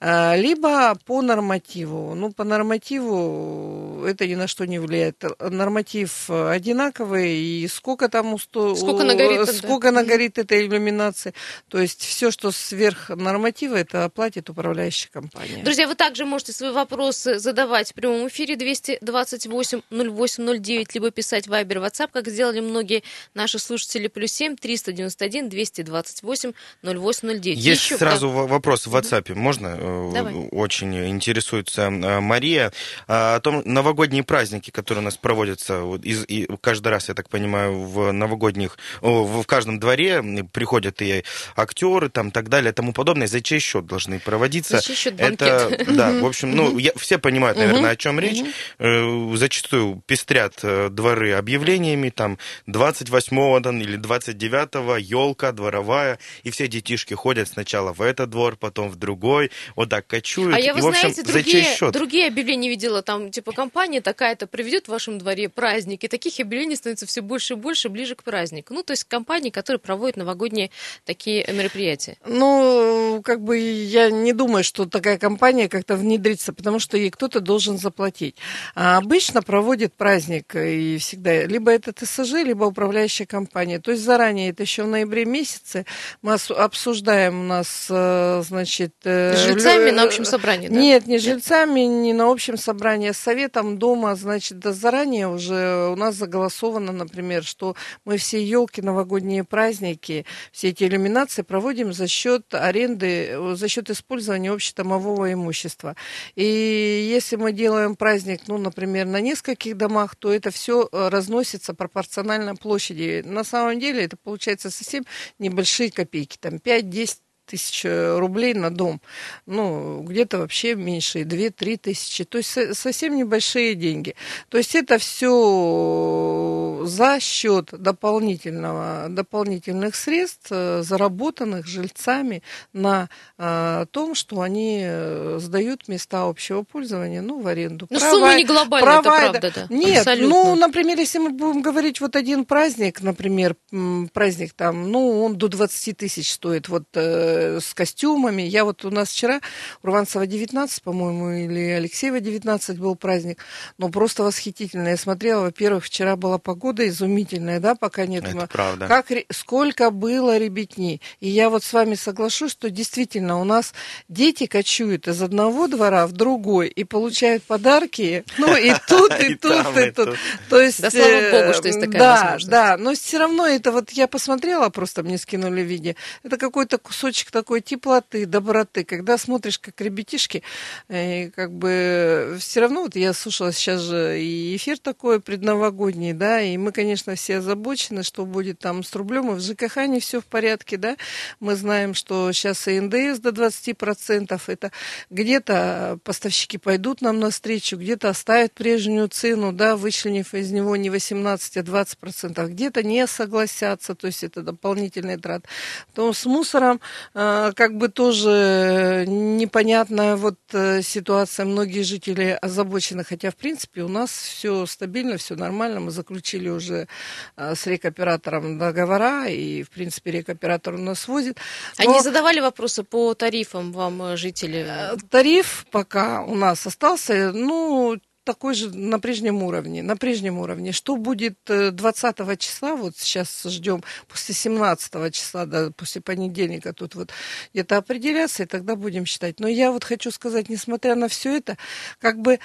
Либо по нормативу. Ну, по нормативу это ни на что не влияет. Норматив одинаковый, и сколько там усто... сколько нагорит, сколько да. нагорит этой иллюминации. То есть все, что сверх норматива, это оплатит управляющая компания. Друзья, вы также можете свои вопросы задавать в прямом эфире 228 08 09, либо писать в Viber, WhatsApp, как сделали многие наши слушатели, плюс 7 391 228 08 09. Есть Еще сразу как... вопрос в WhatsApp, можно? Э, Давай. Очень интересуется э, Мария о том новогодние праздники, которые у нас проводятся из, и каждый раз, я так понимаю, в новогодних, в каждом дворе приходят и актеры, там, так далее, тому подобное. За чей счет должны проводиться? За чей счет Это, да, в общем, ну, я, все понимают, наверное, о чем речь. Э, зачастую пестрят э, дворы объявлениями, там, 28-го там, или 29-го, елка дворовая, и все детишки ходят сначала в этот двор, потом в другой, вот так кочуют. А я, вы и, в общем, знаете, другие, другие объявления видела, там, типа, компания такая-то приведет в вашем дворе праздники. Таких объявлений становится все больше и больше ближе к празднику. Ну, то есть компании, которые проводят новогодние такие мероприятия. Ну, как бы я не думаю, что такая компания как-то внедрится, потому что ей кто-то должен заплатить. А обычно проводит праздник и всегда либо это ТСЖ, либо управляющая компания. То есть заранее, это еще в ноябре месяце, мы обсуждаем у нас, э, значит... Э, с жильцами на общем собрании, да? Нет, не жильцами, не на общем собрании, а с советом дома, значит, заранее уже у нас заголосовано, например, что мы все елки, новогодние праздники, все эти иллюминации проводим за счет аренды, за счет использования общедомового имущества. И если мы делаем праздник, ну, например, на нескольких домах, то это все э, разносится пропорционально площади. На самом деле это получается совсем небольшие копейки, там 5-10 тысяч э, рублей на дом. Ну, где-то вообще меньше, 2-3 тысячи. То есть совсем небольшие деньги. То есть это все за счет дополнительного, дополнительных средств, э, заработанных жильцами на а, том, что они сдают места общего пользования, ну, в аренду. Ну, сумма не глобальная, это правда, да. Нет, Абсолютно. ну, например, если мы будем говорить вот один праздник, например, праздник там, ну, он до 20 тысяч стоит, вот с костюмами. Я вот у нас вчера Урванцева 19, по-моему, или Алексеева 19 был праздник, но просто восхитительно. Я смотрела, во-первых, вчера была погода изумительная, да, пока нет. Это правда. Как, сколько было ребятни. И я вот с вами соглашусь, что действительно у нас дети кочуют из одного двора в другой и получают подарки, ну и тут, и тут, и тут. То есть, да, слава богу, что есть такая да, возможность. Да, но все равно это вот я посмотрела, просто мне скинули видео, это какой-то кусочек такой теплоты, доброты, когда смотришь, как ребятишки, и как бы все равно, вот я слушала сейчас же и эфир такой предновогодний, да, и мы, конечно, все озабочены, что будет там с рублем, и в ЖКХ не все в порядке, да, мы знаем, что сейчас и НДС до 20%, это где-то поставщики пойдут нам навстречу, где-то оставят прежнюю цену, да, вычленив из него не 18, а 20%, а где-то не согласятся, то есть это дополнительный трат. Потом с мусором как бы тоже непонятная вот э, ситуация. Многие жители озабочены, хотя, в принципе, у нас все стабильно, все нормально. Мы заключили уже э, с рекоператором договора, и, в принципе, рекоператор у нас возит. Но... Они задавали вопросы по тарифам вам, э, жители? Тариф пока у нас остался, ну, такой же на прежнем уровне, на прежнем уровне. Что будет 20 э, числа, вот сейчас ждем после 17 числа, да, после понедельника тут вот где-то определяться, и тогда будем считать. Но я вот хочу сказать, несмотря на все это, как бы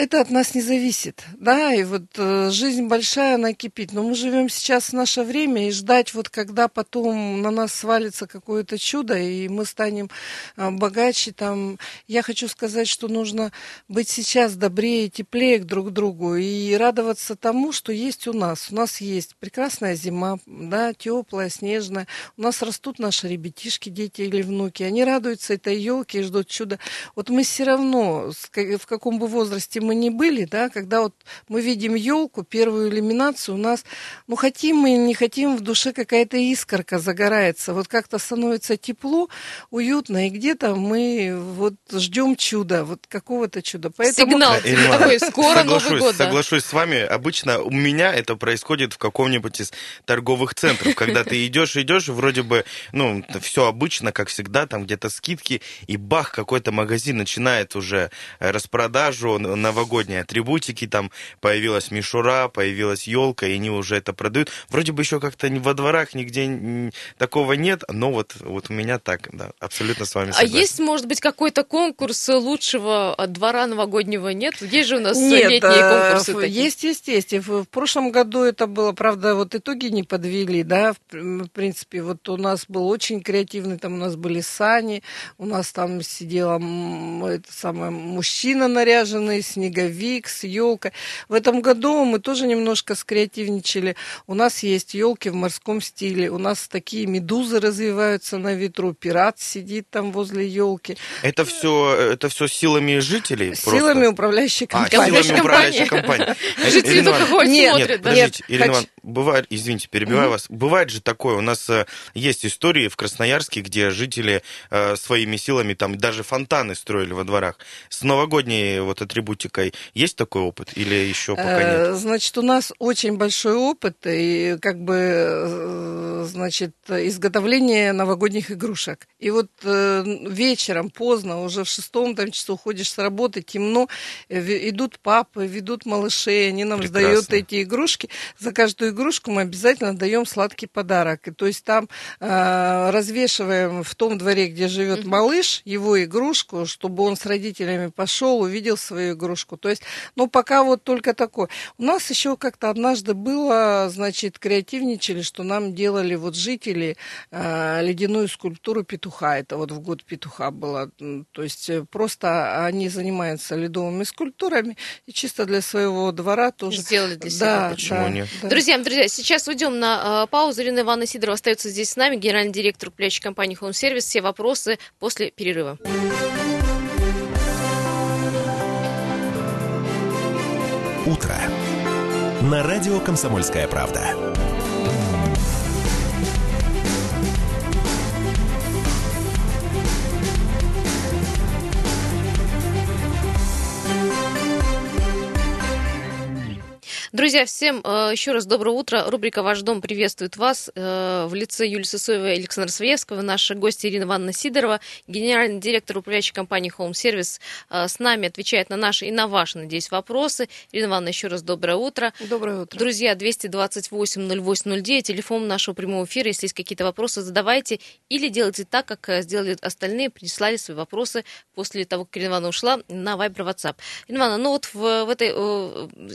Это от нас не зависит, да, и вот э, жизнь большая, она кипит, но мы живем сейчас в наше время, и ждать вот когда потом на нас свалится какое-то чудо, и мы станем э, богаче, там, я хочу сказать, что нужно быть сейчас добрее, теплее друг к другу, и радоваться тому, что есть у нас. У нас есть прекрасная зима, да, теплая, снежная, у нас растут наши ребятишки, дети или внуки, они радуются этой елке и ждут чуда. Вот мы все равно, в каком бы возрасте мы мы не были, да, когда вот мы видим елку, первую иллюминацию, у нас, ну, хотим мы или не хотим, в душе какая-то искорка загорается. Вот как-то становится тепло, уютно, и где-то мы вот ждем чуда, вот какого-то чуда. Поэтому... Сигнал Ирина, такой, скоро Новый год, да? Соглашусь с вами. Обычно у меня это происходит в каком-нибудь из торговых центров, когда ты идешь, идешь, вроде бы, ну, все обычно, как всегда, там где-то скидки, и бах, какой-то магазин начинает уже распродажу, на новогодние атрибутики, там появилась мишура, появилась елка, и они уже это продают. Вроде бы еще как-то во дворах нигде такого нет, но вот, вот у меня так, да, абсолютно с вами а согласен. А есть, может быть, какой-то конкурс лучшего двора новогоднего? Нет? Есть же у нас нет, летние э, конкурсы такие. Есть, есть, есть. В, в прошлом году это было, правда, вот итоги не подвели, да, в, в принципе, вот у нас был очень креативный, там у нас были сани, у нас там сидела это самое, мужчина наряженный, снег снеговик, с елкой. В этом году мы тоже немножко скреативничали. У нас есть елки в морском стиле, у нас такие медузы развиваются на ветру, пират сидит там возле елки. Это все, это все силами жителей? Силами просто? управляющей компании. А, силами управляющей компании. Жители только ходят, смотрят. Подождите, Ирина бывает, извините, перебиваю вас, бывает же такое, у нас э, есть истории в Красноярске, где жители э, своими силами там даже фонтаны строили во дворах. С новогодней вот атрибутикой практикой. Есть такой опыт или еще пока нет? Э, значит, у нас очень большой опыт и как бы, э, значит, изготовление новогодних игрушек. И вот э, вечером поздно, уже в шестом там часу ходишь с работы, темно, идут папы, ведут малышей, они нам Прекрасно. сдают эти игрушки. За каждую игрушку мы обязательно даем сладкий подарок. И, то есть там э, развешиваем в том дворе, где живет малыш, его игрушку, чтобы он с родителями пошел, увидел свою игрушку девушку. То есть, ну, пока вот только такое. У нас еще как-то однажды было, значит, креативничали, что нам делали вот жители э, ледяную скульптуру петуха. Это вот в год петуха было. То есть, э, просто они занимаются ледовыми скульптурами и чисто для своего двора тоже. Сделали для себя. Да, Почему да, нет? Да. Друзья, друзья, сейчас уйдем на э, паузу. Ирина Ивановна Сидорова остается здесь с нами, генеральный директор управляющей компании Home Service. Все вопросы после перерыва. Утро» на радио «Комсомольская правда». Друзья, всем э, еще раз доброе утро. Рубрика «Ваш дом» приветствует вас э, в лице Юлии Сысоевой и Александра Своевского. Наши гости Ирина Ивановна Сидорова, генеральный директор управляющей компании Home Service, э, с нами отвечает на наши и на ваши, надеюсь, вопросы. Ирина Ивановна, еще раз доброе утро. Доброе утро. Друзья, 228-08-09, телефон нашего прямого эфира. Если есть какие-то вопросы, задавайте или делайте так, как сделали остальные, прислали свои вопросы после того, как Ирина Ивановна ушла на Viber WhatsApp. Ирина Ивановна, ну вот в, в этой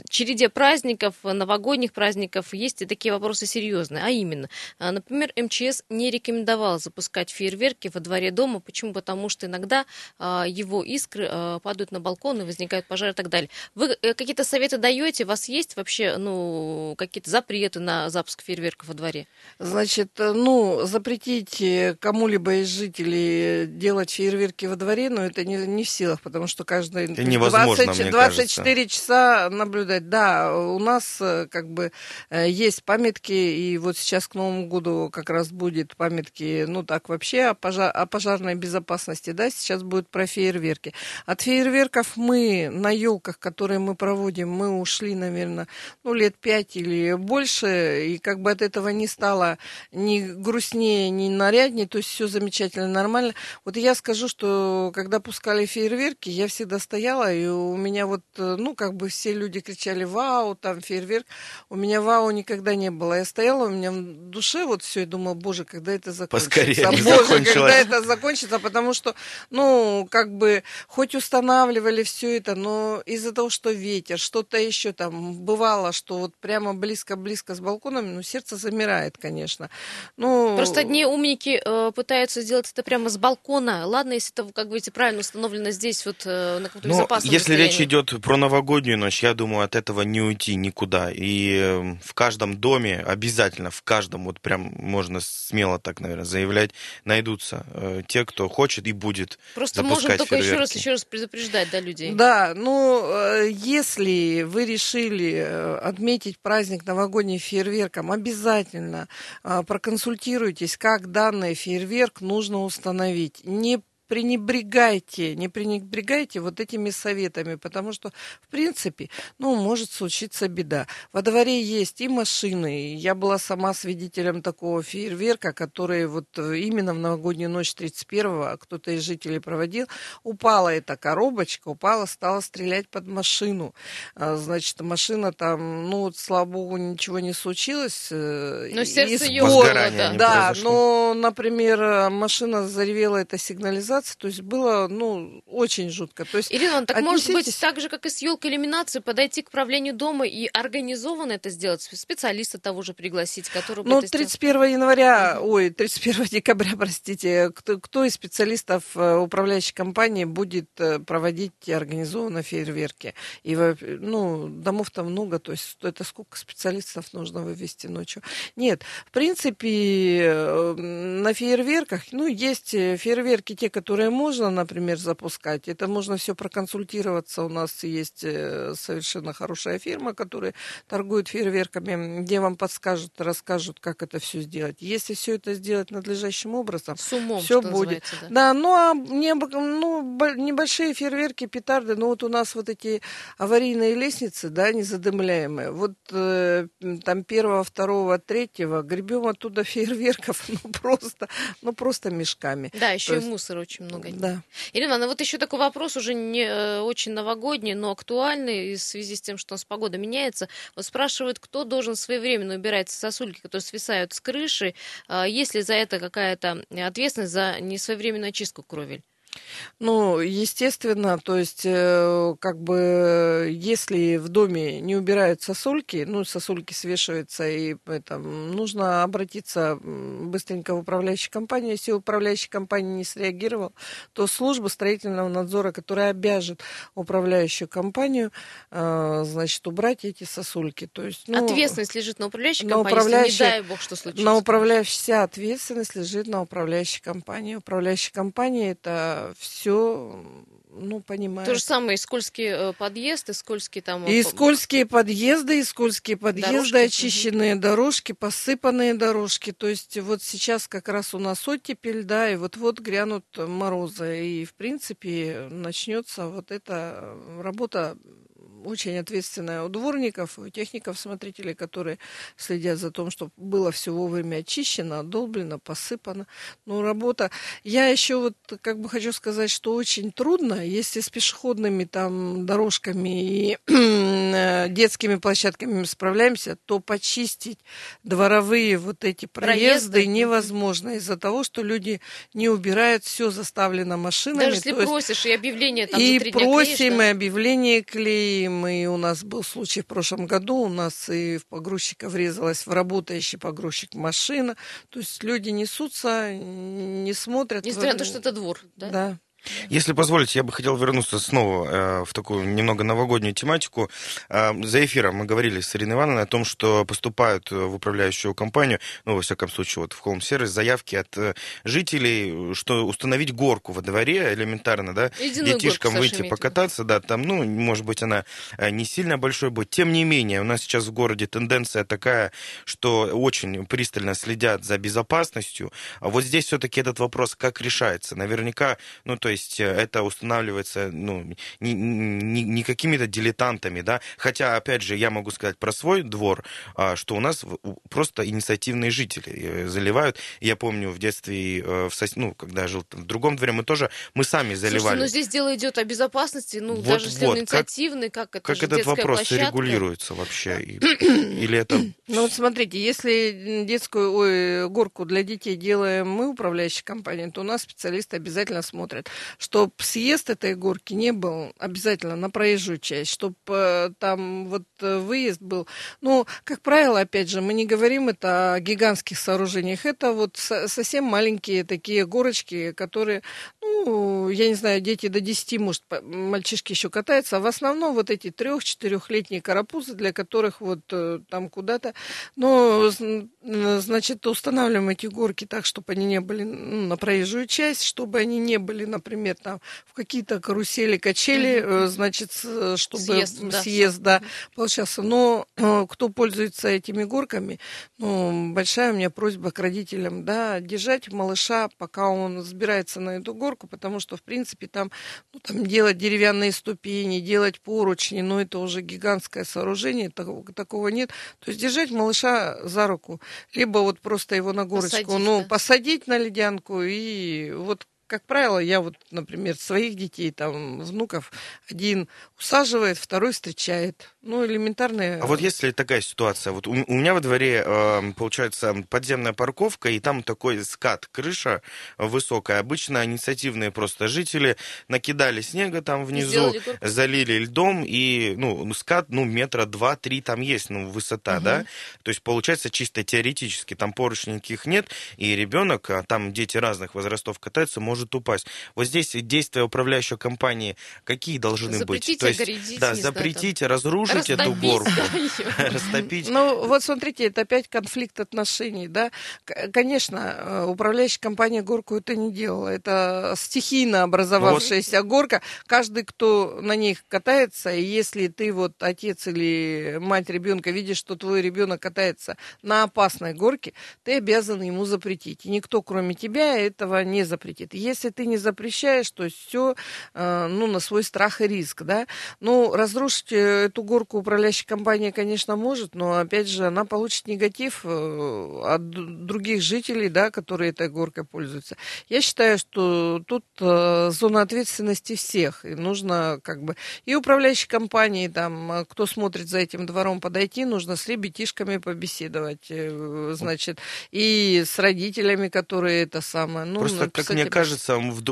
череде праздников праздников, новогодних праздников есть и такие вопросы серьезные. А именно, а, например, МЧС не рекомендовал запускать фейерверки во дворе дома. Почему? Потому что иногда а, его искры а, падают на балкон и возникают пожары и так далее. Вы э, какие-то советы даете? У вас есть вообще ну, какие-то запреты на запуск фейерверков во дворе? Значит, э, ну, запретить э, кому-либо из жителей делать фейерверки во дворе, но ну, это не, не в силах, потому что каждый... Это невозможно, 20, 24 кажется. часа наблюдать. Да, у нас э, как бы э, есть памятки, и вот сейчас к Новому году как раз будет памятки, ну так вообще о, пожар, о пожарной безопасности, да, сейчас будет про фейерверки. От фейерверков мы на елках, которые мы проводим, мы ушли, наверное, ну лет пять или больше, и как бы от этого не стало ни грустнее, ни наряднее, то есть все замечательно, нормально. Вот я скажу, что когда пускали фейерверки, я всегда стояла, и у меня вот, э, ну как бы все люди кричали, вау, там фейерверк. У меня вау никогда не было. Я стояла, у меня в душе вот все, и думала, боже, когда это закончится? Поскорее боже, когда это закончится? Потому что, ну, как бы, хоть устанавливали все это, но из-за того, что ветер, что-то еще там, бывало, что вот прямо близко-близко с балконом, ну, сердце замирает, конечно. Ну, Просто одни умники э, пытаются сделать это прямо с балкона. Ладно, если это, как говорите, правильно установлено здесь, вот э, на каком-то Ну, безопасном если расстоянии. речь идет про новогоднюю ночь, я думаю, от этого не уйти никуда. И э, в каждом доме, обязательно в каждом, вот прям можно смело так, наверное, заявлять, найдутся э, те, кто хочет и будет Просто можем только еще раз, фейерверки. еще раз предупреждать, да, людей. Да, ну, э, если вы решили э, отметить праздник новогодним фейерверком, обязательно проконсультируйтесь, как данный фейерверк нужно установить. Не пренебрегайте, не пренебрегайте вот этими советами, потому что, в принципе, ну, может случиться беда. Во дворе есть и машины. Я была сама свидетелем такого фейерверка, который вот э, именно в новогоднюю ночь 31-го, а кто-то из жителей проводил, упала эта коробочка, упала, стала стрелять под машину. А, Значит, машина там, ну, вот, слава богу, ничего не случилось. э, Но сердце из ёкнуло, Возгорания да. да, но, например, э, машина заревела, это сигнализация, то есть было, ну, очень жутко. То есть Ирина, так может быть отнеситесь- так же, как и с елкой иллюминации, подойти к правлению дома и организованно это сделать, специалиста того же пригласить, который бы Ну, это сделал? 31 января, ой, 31 декабря, простите, кто, кто из специалистов э, управляющей компании будет э, проводить организованно фейерверки? И, ну, домов-то много, то есть это сколько специалистов нужно вывести ночью? Нет, в принципе, э, на фейерверках, ну, есть фейерверки, те, которые можно, например, запускать. Это можно все проконсультироваться. У нас есть э, совершенно хорошая фирма, которая торгует фейерверками, где вам подскажут, расскажут, как это все сделать. Если все это сделать надлежащим образом, С умом, все будет. да. Да, ну а не, ну, бо- небольшие фейерверки, петарды, ну вот у нас вот эти аварийные лестницы, да, незадымляемые. Вот э, там первого, второго, третьего гребем оттуда фейерверков, ну просто, ну просто мешками. Да, еще То и есть- мусора очень много. Да. Ирина Ивановна, вот еще такой вопрос, уже не э, очень новогодний, но актуальный в связи с тем, что у нас погода меняется. Вот спрашивают, кто должен своевременно убирать сосульки, которые свисают с крыши, А есть ли за это какая-то ответственность за несвоевременную очистку кровель? Ну, естественно, то есть, э, как бы, если в доме не убирают сосульки, ну, сосульки свешиваются, и это, нужно обратиться быстренько в управляющую компанию. Если управляющая компания не среагировала, то служба строительного надзора, которая обяжет управляющую компанию, э, значит, убрать эти сосульки. То есть, ну, Ответственность лежит на управляющей на компании, управляющей- не дай бог, что случится. на управляющей вся ответственность лежит на управляющей компании. Управляющая компания это все, ну, понимает. То же самое и скользкий э, подъезд, и скользкий там... И э, скользкие подъезды, и скользкие подъезды, Дорожки, очищенные дорожки, посыпанные дорожки. То есть вот сейчас как раз у нас оттепель, да, и вот-вот грянут морозы. И, в принципе, начнется вот эта работа очень ответственная у дворников, у техников, смотрителей, которые следят за тем, чтобы было все вовремя очищено, отдолблено, посыпано. Ну, работа... Я еще вот как бы хочу сказать, что очень трудно, если с пешеходными там дорожками и детскими площадками мы справляемся, то почистить дворовые вот эти проезды, Проезды. невозможно из-за того, что люди не убирают, все заставлено машинами. Даже если то есть- просишь, и объявление там и просим, клеишь, и да? объявление клеим, и у нас был случай в прошлом году, у нас и в погрузчика врезалась в работающий погрузчик машина, то есть люди несутся, не смотрят. Несмотря на то, что это двор, да? Да. Если позволите, я бы хотел вернуться снова э, в такую немного новогоднюю тематику. Э, за эфиром мы говорили с Ириной Ивановной о том, что поступают э, в управляющую компанию, ну, во всяком случае, вот в Home Service, заявки от э, жителей, что установить горку во дворе элементарно, да, Ледяную детишкам горку, выйти покататься, да, там, ну, может быть, она э, не сильно большой будет. Тем не менее, у нас сейчас в городе тенденция такая, что очень пристально следят за безопасностью. А вот здесь все-таки этот вопрос как решается? Наверняка, ну, то есть есть э, это устанавливается ну, не, не, не какими-то дилетантами, да, хотя, опять же, я могу сказать про свой двор, а, что у нас просто инициативные жители э, заливают. Я помню в детстве, в сос... ну, когда я жил в другом дворе, мы тоже, мы сами заливали. Слушайте, но здесь дело идет о безопасности, ну, вот, даже если вот, он инициативный, как, как это Как этот вопрос площадка? регулируется вообще? Или это... Ну, вот смотрите, если детскую ой, горку для детей делаем мы, управляющая компания, то у нас специалисты обязательно смотрят, чтобы съезд этой горки не был обязательно на проезжую часть, чтобы э, там вот э, выезд был. Ну, как правило, опять же, мы не говорим это о гигантских сооружениях, это вот совсем маленькие такие горочки, которые, ну, я не знаю, дети до 10, может, мальчишки еще катаются, а в основном вот эти трех-четырехлетние карапузы, для которых вот э, там куда-то, но, значит, устанавливаем эти горки так, чтобы они не были ну, на проезжую часть, чтобы они не были, например, там в какие-то карусели, качели, mm-hmm. значит, чтобы съезд, да, съезд да, получался. Но э, кто пользуется этими горками, ну, большая у меня просьба к родителям, да, держать малыша, пока он сбирается на эту горку, потому что, в принципе, там, ну, там делать деревянные ступени, делать поручни, ну, это уже гигантское сооружение, такого, такого нет. То есть держать малыша за руку, либо вот просто его на горочку, посадить, ну, да. посадить на ледянку и вот как правило, я вот, например, своих детей, там, внуков, один усаживает, второй встречает. Ну, элементарные... А вот если такая ситуация, вот у, у меня во дворе, э, получается, подземная парковка, и там такой скат, крыша высокая. Обычно инициативные просто жители накидали снега там внизу, залили льдом, и, ну, скат, ну, метра два-три там есть, ну, высота, угу. да? То есть, получается, чисто теоретически там поручней никаких нет, и ребенок, а там дети разных возрастов катаются, может упасть. Вот здесь действия управляющей компании какие должны запретить быть? То есть, да, запретить, разрушить разрушить эту горку, растопить. Ну, вот смотрите, это опять конфликт отношений, да. Конечно, э, управляющая компания горку это не делала. Это стихийно образовавшаяся вот. горка. Каждый, кто на них катается, и если ты вот отец или мать ребенка видишь, что твой ребенок катается на опасной горке, ты обязан ему запретить. И никто, кроме тебя, этого не запретит. Если ты не запрещаешь, то все, э, ну, на свой страх и риск, да. Ну, разрушить э, эту горку управляющая компания, конечно, может, но, опять же, она получит негатив э, от других жителей, да, которые этой горкой пользуются. Я считаю, что тут зона ответственности всех, и нужно как бы и управляющей компании, там, кто смотрит за этим двором, подойти, нужно с ребятишками побеседовать, значит, и с родителями, которые это самое. Ну, Просто, как мне кажется,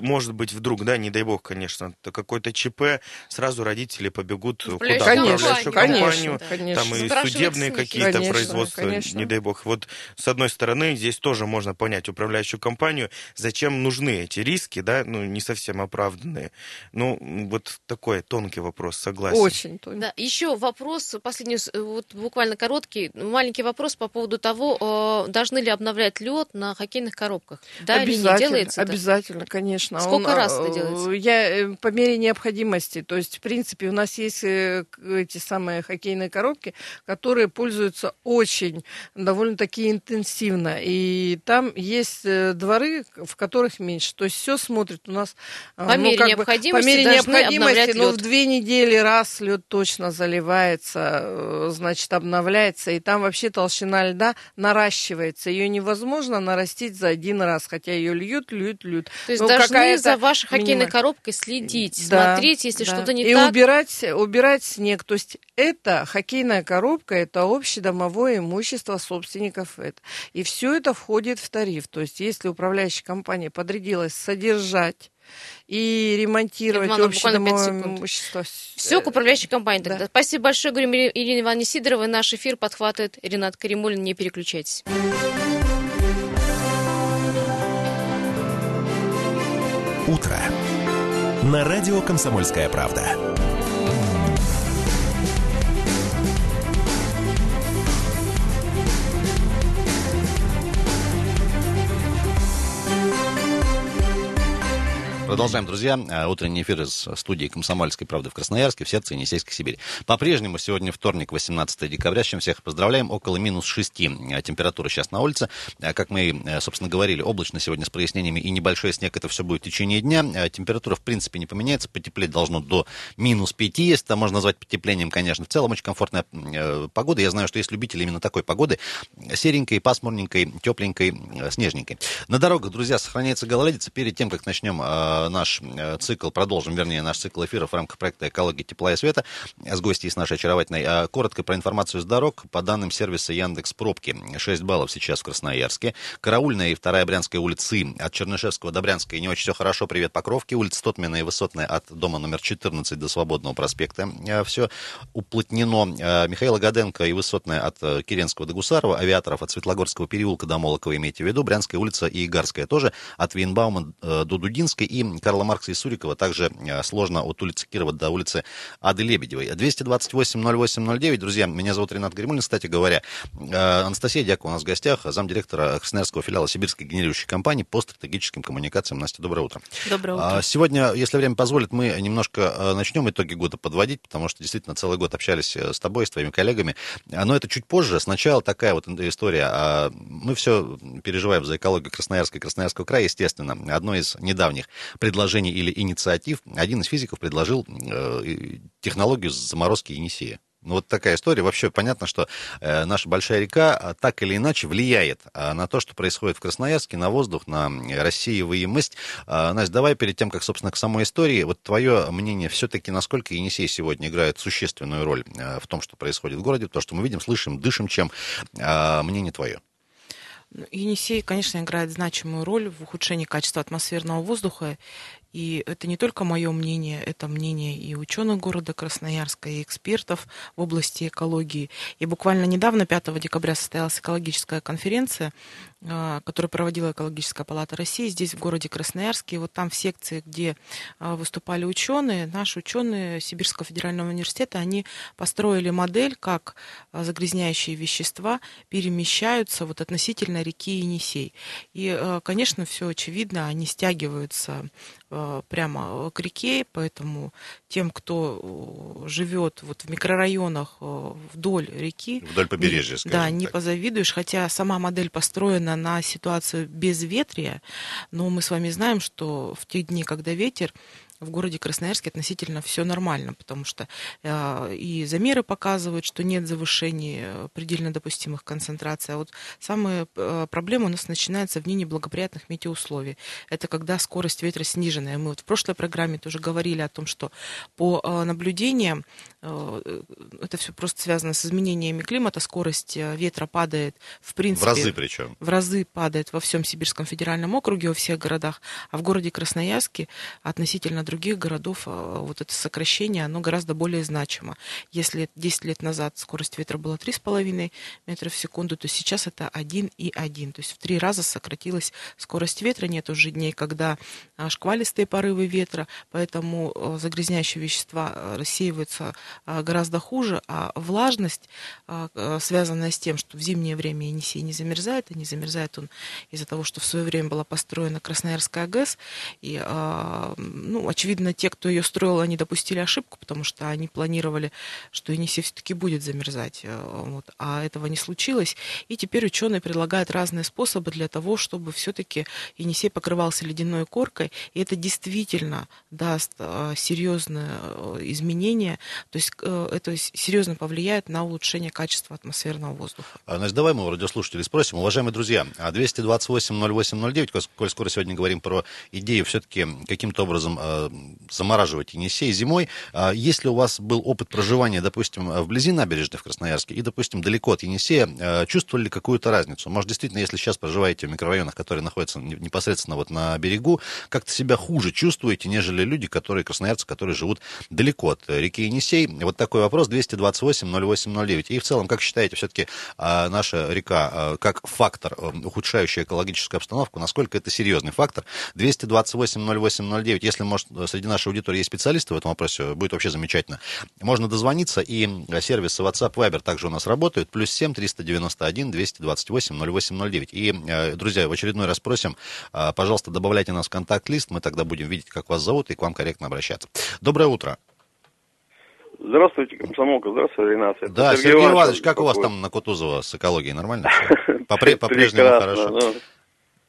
может быть, вдруг, да, не дай бог, конечно, какой-то ЧП, сразу родители побегут куда? Конечно, компанию, конечно, там и судебные какие-то производства, конечно. не дай бог. Вот с одной стороны, здесь тоже можно понять управляющую компанию, зачем нужны эти риски, да, ну, не совсем оправданные. Ну, вот такой тонкий вопрос, согласен. Очень тонкий. Да, еще вопрос, последний, вот буквально короткий, маленький вопрос по поводу того, э, должны ли обновлять лед на хоккейных коробках. Да или не делается? Обязательно, конечно. Сколько Он, раз это делается? Я э, по мере необходимости. То есть, в принципе, у нас есть э, эти самые хоккейные коробки, которые пользуются очень довольно-таки интенсивно. И там есть э, дворы, в которых меньше. То есть все смотрит у нас э, по ну, мере необходимости. Бы, по мере необходимости, но в две недели раз лед точно заливается, э, значит, обновляется, и там вообще толщина льда наращивается. Ее невозможно нарастить за один раз, хотя ее льют, льют, льют. То есть ну, должны за вашей хоккейной минимум... коробкой следить, да, смотреть, если да. что-то не и так. И убирать, убирать снег. То есть это хоккейная коробка, это общедомовое имущество собственников это. И все это входит в тариф. То есть если управляющая компания подрядилась содержать и ремонтировать общедомовое имущество. Все к управляющей компании тогда. Да. Спасибо большое, говорим Ирине Ивановне Сидоровой. Наш эфир подхватывает Ренат Каримулин. Не переключайтесь. Утро. На радио «Комсомольская правда». Продолжаем, друзья. Э, утренний эфир из студии «Комсомольской правды» в Красноярске, в сердце Енисейской Сибири. По-прежнему сегодня вторник, 18 декабря, с чем всех поздравляем. Около минус 6 э, температура сейчас на улице. Э, как мы, собственно, говорили, облачно сегодня с прояснениями и небольшой снег. Это все будет в течение дня. Температура, в принципе, не поменяется. Потеплеть должно до минус 5, если это можно назвать потеплением, конечно. В целом очень комфортная погода. Я знаю, что есть любители именно такой погоды. Серенькой, пасмурненькой, тепленькой, снежненькой. На дорогах, друзья, сохраняется гололедица. Перед тем, как начнем наш э, цикл, продолжим, вернее, наш цикл эфиров в рамках проекта «Экология тепла и света» с гостьей с нашей очаровательной. А, коротко про информацию с дорог. По данным сервиса Яндекс Пробки, 6 баллов сейчас в Красноярске. Караульная и вторая Брянская улицы от Чернышевского до Брянской не очень все хорошо. Привет, Покровки. Улица Тотмина и Высотная от дома номер 14 до Свободного проспекта. Э, все уплотнено. Э, Михаила Гаденко и Высотная от Киренского до Гусарова. Авиаторов от Светлогорского переулка до Молокова имейте в виду. Брянская улица и Игарская тоже. От Винбаума до Дудинской и Карла Маркса и Сурикова, также э, сложно от улицы Кирова до улицы Ады Лебедевой. 228-08-09, друзья, меня зовут Ренат Гремулин, кстати говоря. Э, Анастасия Дякова у нас в гостях, замдиректора Красноярского филиала Сибирской генерирующей компании по стратегическим коммуникациям. Настя, доброе утро. Доброе утро. А, сегодня, если время позволит, мы немножко э, начнем итоги года подводить, потому что действительно целый год общались с тобой, с твоими коллегами. Но это чуть позже. Сначала такая вот история. А, мы все переживаем за экологию Красноярска и Красноярского края, естественно. Одно из недавних предложений или инициатив, один из физиков предложил э, технологию заморозки Енисея. Ну, вот такая история. Вообще понятно, что э, наша большая река а, так или иначе влияет э, на то, что происходит в Красноярске, на воздух, на рассеиваемость. Э, Настя, давай перед тем, как, собственно, к самой истории, вот твое мнение все-таки, насколько Енисей сегодня играет существенную роль э, в том, что происходит в городе, то, что мы видим, слышим, дышим, чем э, мнение твое? Енисей, конечно, играет значимую роль в ухудшении качества атмосферного воздуха и это не только мое мнение, это мнение и ученых города Красноярска, и экспертов в области экологии. И буквально недавно, 5 декабря, состоялась экологическая конференция, а, которую проводила Экологическая палата России здесь, в городе Красноярске. И вот там в секции, где а, выступали ученые, наши ученые Сибирского федерального университета, они построили модель, как а, загрязняющие вещества перемещаются вот относительно реки Енисей. И, конечно, все очевидно, они стягиваются прямо к реке, поэтому тем, кто живет вот в микрорайонах вдоль реки, вдоль побережья, скажем да, не позавидуешь, хотя сама модель построена на ситуацию безветрия, но мы с вами знаем, что в те дни, когда ветер в городе Красноярске относительно все нормально, потому что э, и замеры показывают, что нет завышения предельно допустимых концентраций. А вот самая э, проблема у нас начинается в дни неблагоприятных метеоусловий. Это когда скорость ветра сниженная. Мы вот в прошлой программе тоже говорили о том, что по э, наблюдениям это все просто связано с изменениями климата, скорость ветра падает в принципе... В разы причем. В разы падает во всем Сибирском федеральном округе, во всех городах, а в городе Красноярске относительно других городов а, вот это сокращение, оно гораздо более значимо. Если 10 лет назад скорость ветра была 3,5 метра в секунду, то сейчас это 1,1. То есть в три раза сократилась скорость ветра. Нет уже дней, когда а, шквалистые порывы ветра, поэтому а, загрязняющие вещества рассеиваются гораздо хуже, а влажность, связанная с тем, что в зимнее время Енисей не замерзает, и не замерзает он из-за того, что в свое время была построена Красноярская ГЭС, и ну, очевидно, те, кто ее строил, они допустили ошибку, потому что они планировали, что Енисей все-таки будет замерзать. Э, вот, а этого не случилось. И теперь ученые предлагают разные способы для того, чтобы все-таки Енисей покрывался ледяной коркой. И это действительно даст э, серьезное э, изменение. То есть это серьезно повлияет на улучшение качества атмосферного воздуха. А, значит, давай мы у радиослушателей спросим. Уважаемые друзья, 228-08-09, коль скоро сегодня говорим про идею все-таки каким-то образом замораживать Енисей зимой. А если у вас был опыт проживания, допустим, вблизи набережной в Красноярске и, допустим, далеко от Енисея, а, чувствовали ли какую-то разницу? Может, действительно, если сейчас проживаете в микрорайонах, которые находятся непосредственно вот на берегу, как-то себя хуже чувствуете, нежели люди, которые, красноярцы, которые живут далеко от реки Енисей? Вот такой вопрос 228-08-09. И в целом, как считаете, все-таки а, наша река как фактор, ухудшающий экологическую обстановку, насколько это серьезный фактор? 228-08-09, если, может, среди нашей аудитории есть специалисты в этом вопросе, будет вообще замечательно. Можно дозвониться, и сервисы WhatsApp Viber также у нас работают. Плюс 7 391 228 0809. И, э, друзья, в очередной раз просим, э, пожалуйста, добавляйте нас в контакт-лист, мы тогда будем видеть, как вас зовут, и к вам корректно обращаться. Доброе утро. Здравствуйте, комсомолка, здравствуйте, Ренат. Это Да, Сергей, Сергей Иванович, как у вас там на Кутузова с экологией? Нормально? По-прежнему хорошо.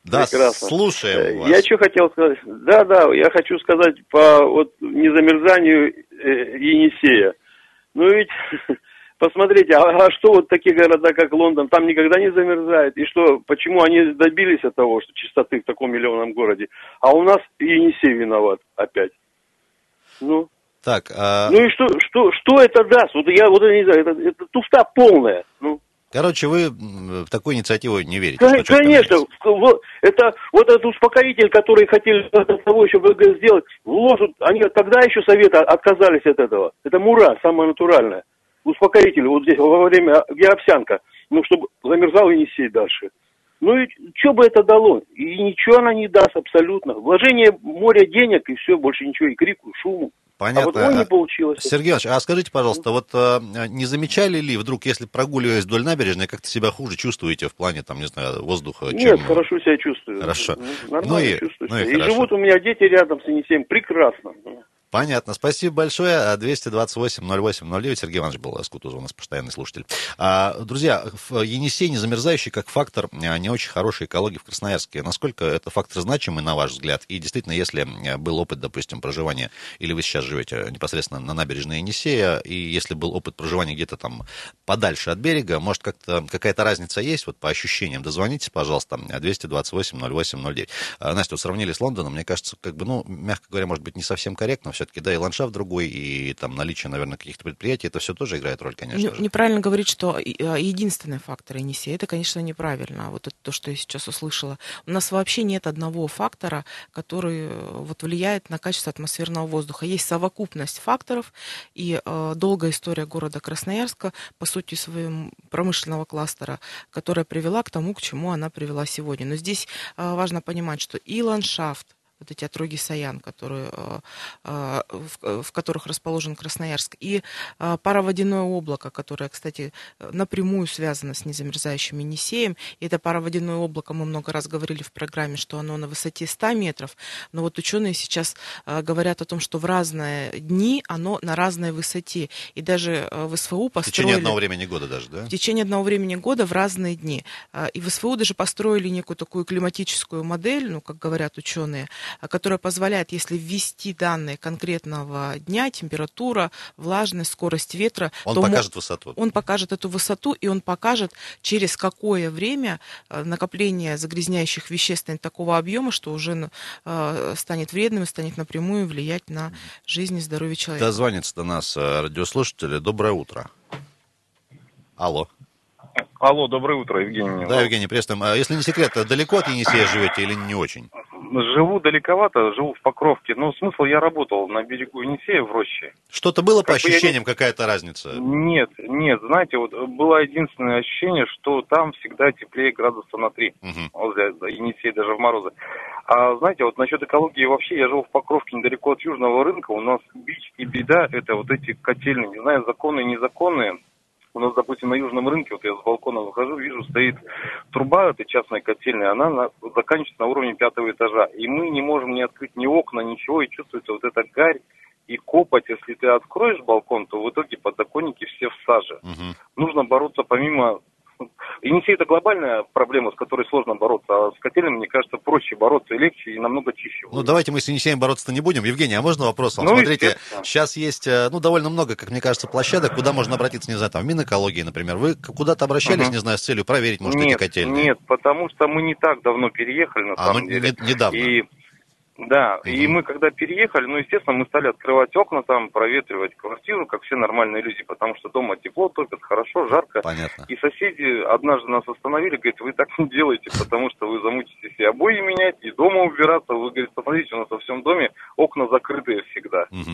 Да, Прекрасно. слушаем вас. Я что хотел сказать? Да, да, я хочу сказать по вот незамерзанию э, Енисея. Ну ведь, посмотрите, а, а что вот такие города, как Лондон, там никогда не замерзает? И что, почему они добились от того, что чистоты в таком миллионном городе? А у нас Енисей виноват опять. Ну, Так, а, ну и что, что, что это даст? Вот я вот я не знаю, это, это туфта полная. Ну, короче, вы в такую инициативу не верите? Конечно, вот это вот этот успокоитель, который хотели от того еще ВГ сделать, вложат, они тогда еще советы отказались от этого. Это мура, самая натуральная. Успокоитель вот здесь во время, где овсянка, ну, чтобы замерзал Енисей дальше. Ну и что бы это дало? И ничего она не даст абсолютно. Вложение моря денег и все, больше ничего, и крику, и шуму. Понятно. А вот не получилось. Сергей Иванович, а скажите, пожалуйста, вот э, не замечали ли вдруг, если прогуливаясь вдоль набережной, как-то себя хуже чувствуете в плане, там, не знаю, воздуха? Нет, чем- хорошо себя чувствую. Хорошо. Нормально Ну и- чувствую ну и себя. И, хорошо. живут у меня дети рядом с Енисеем прекрасно. Понятно. Спасибо большое. А, 228-08-09. Сергей Иванович был с Кутузова, у нас постоянный слушатель. А, друзья, Енисей не замерзающий как фактор а, не очень хорошей экологии в Красноярске. Насколько это фактор значимый, на ваш взгляд? И действительно, если а, был опыт, допустим, проживания, или вы сейчас живете непосредственно на набережной Енисея, и если был опыт проживания где-то там подальше от берега, может, как-то какая-то разница есть, вот по ощущениям? Дозвонитесь, пожалуйста, 228-08-09. А, Настя, вот сравнили с Лондоном, мне кажется, как бы, ну, мягко говоря, может быть, не совсем корректно все-таки, да, и ландшафт другой, и там наличие, наверное, каких-то предприятий, это все тоже играет роль, конечно Не- же. Неправильно говорить, что а, единственный фактор Енисея. Это, конечно, неправильно. Вот это то, что я сейчас услышала. У нас вообще нет одного фактора, который э, вот влияет на качество атмосферного воздуха. Есть совокупность факторов, и э, долгая история города Красноярска, по сути своему промышленного кластера, которая привела к тому, к чему она привела сегодня. Но здесь э, важно понимать, что и ландшафт, вот эти отроги Саян, которые, э, э, в, в которых расположен Красноярск, и э, пароводяное облако, которое, кстати, э, напрямую связано с незамерзающим Енисеем. И это пароводяное облако, мы много раз говорили в программе, что оно на высоте 100 метров, но вот ученые сейчас э, говорят о том, что в разные дни оно на разной высоте. И даже э, в СФУ В построили... течение одного времени года даже, да? В течение одного времени года в разные дни. И в СФУ даже построили некую такую климатическую модель, ну, как говорят ученые, которая позволяет, если ввести данные конкретного дня, температура, влажность, скорость ветра, Он покажет высоту. он покажет эту высоту, и он покажет, через какое время э, накопление загрязняющих веществ станет такого объема, что уже ну, э, станет вредным и станет напрямую влиять на жизнь и здоровье человека. Дозвонится до нас э, радиослушатели. Доброе утро. Алло. Алло, доброе утро, Евгений. Да. Евгений, приветствуем. А Если не секрет, далеко от Енисея живете или не очень? Живу далековато, живу в Покровке. Но смысл, я работал на берегу Енисея в роще. Что-то было по Как я не- ощущениям какая-то разница? Нет, нет, знаете, вот было единственное ощущение, что там всегда теплее градуса на 3. Возле Енисея даже в морозы. А знаете, вот насчет экологии вообще, я жил в Покровке недалеко от Южного рынка. У нас бич и беда это вот эти котельные, не знаю, законные, незаконные. У нас, допустим, на Южном рынке, вот я с балкона выхожу, вижу, стоит труба этой частной котельной, она на- заканчивается на уровне пятого этажа. И мы не можем ни открыть ни окна, ничего, и чувствуется вот эта гарь и копоть. Если ты откроешь балкон, то в итоге подоконники все в саже. Нужно бороться помимо... Енисей это глобальная проблема, с которой сложно бороться, а с котельными, мне кажется, проще бороться и легче, и намного чище. Ну, давайте мы с Енисеем бороться-то не будем. Евгений, а можно вопрос вам? Ну, Смотрите, сейчас есть, э, ну, довольно много, как мне кажется, площадок, куда можно обратиться, не знаю, там, в Минэкологии, например. Вы куда-то обращались, Мгм. не знаю, с целью проверить, может, нет, эти котельные? Нет, потому что мы не так давно переехали, на А, самом ну, деле. не- недавно. И, да, и мы когда переехали, ну, естественно, мы стали открывать окна там, проветривать квартиру, как все нормальные люди, потому что дома тепло, топят хорошо, жарко. Понятно. И соседи однажды нас остановили, говорят, вы так не делаете, потому что вы замучитесь и обои менять, и дома убираться. Вы, говорит, посмотрите, у нас во всем доме окна закрытые всегда. Вот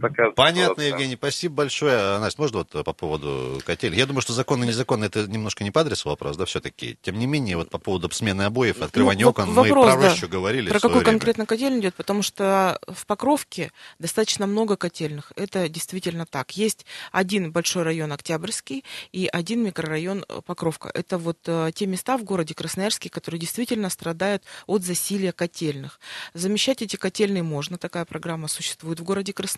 такая Понятно, ситуация. Евгений, спасибо большое. Настя, можно вот по поводу котель? Я думаю, что законно и незаконно это немножко не по адресу вопрос, да, все-таки. Тем не менее, вот по поводу смены обоев, открывания Ну, окон, воп- вопрос, мы про да. рощу говорили Про время. конкретно котельную идет? Потому что в Покровке достаточно много котельных. Это действительно так. Есть один большой район Октябрьский и один микрорайон э, Покровка. Это вот э, те места в городе Красноярске, которые действительно страдают от засилия котельных. Замещать эти котельные можно. Такая программа существует в городе Красноярске.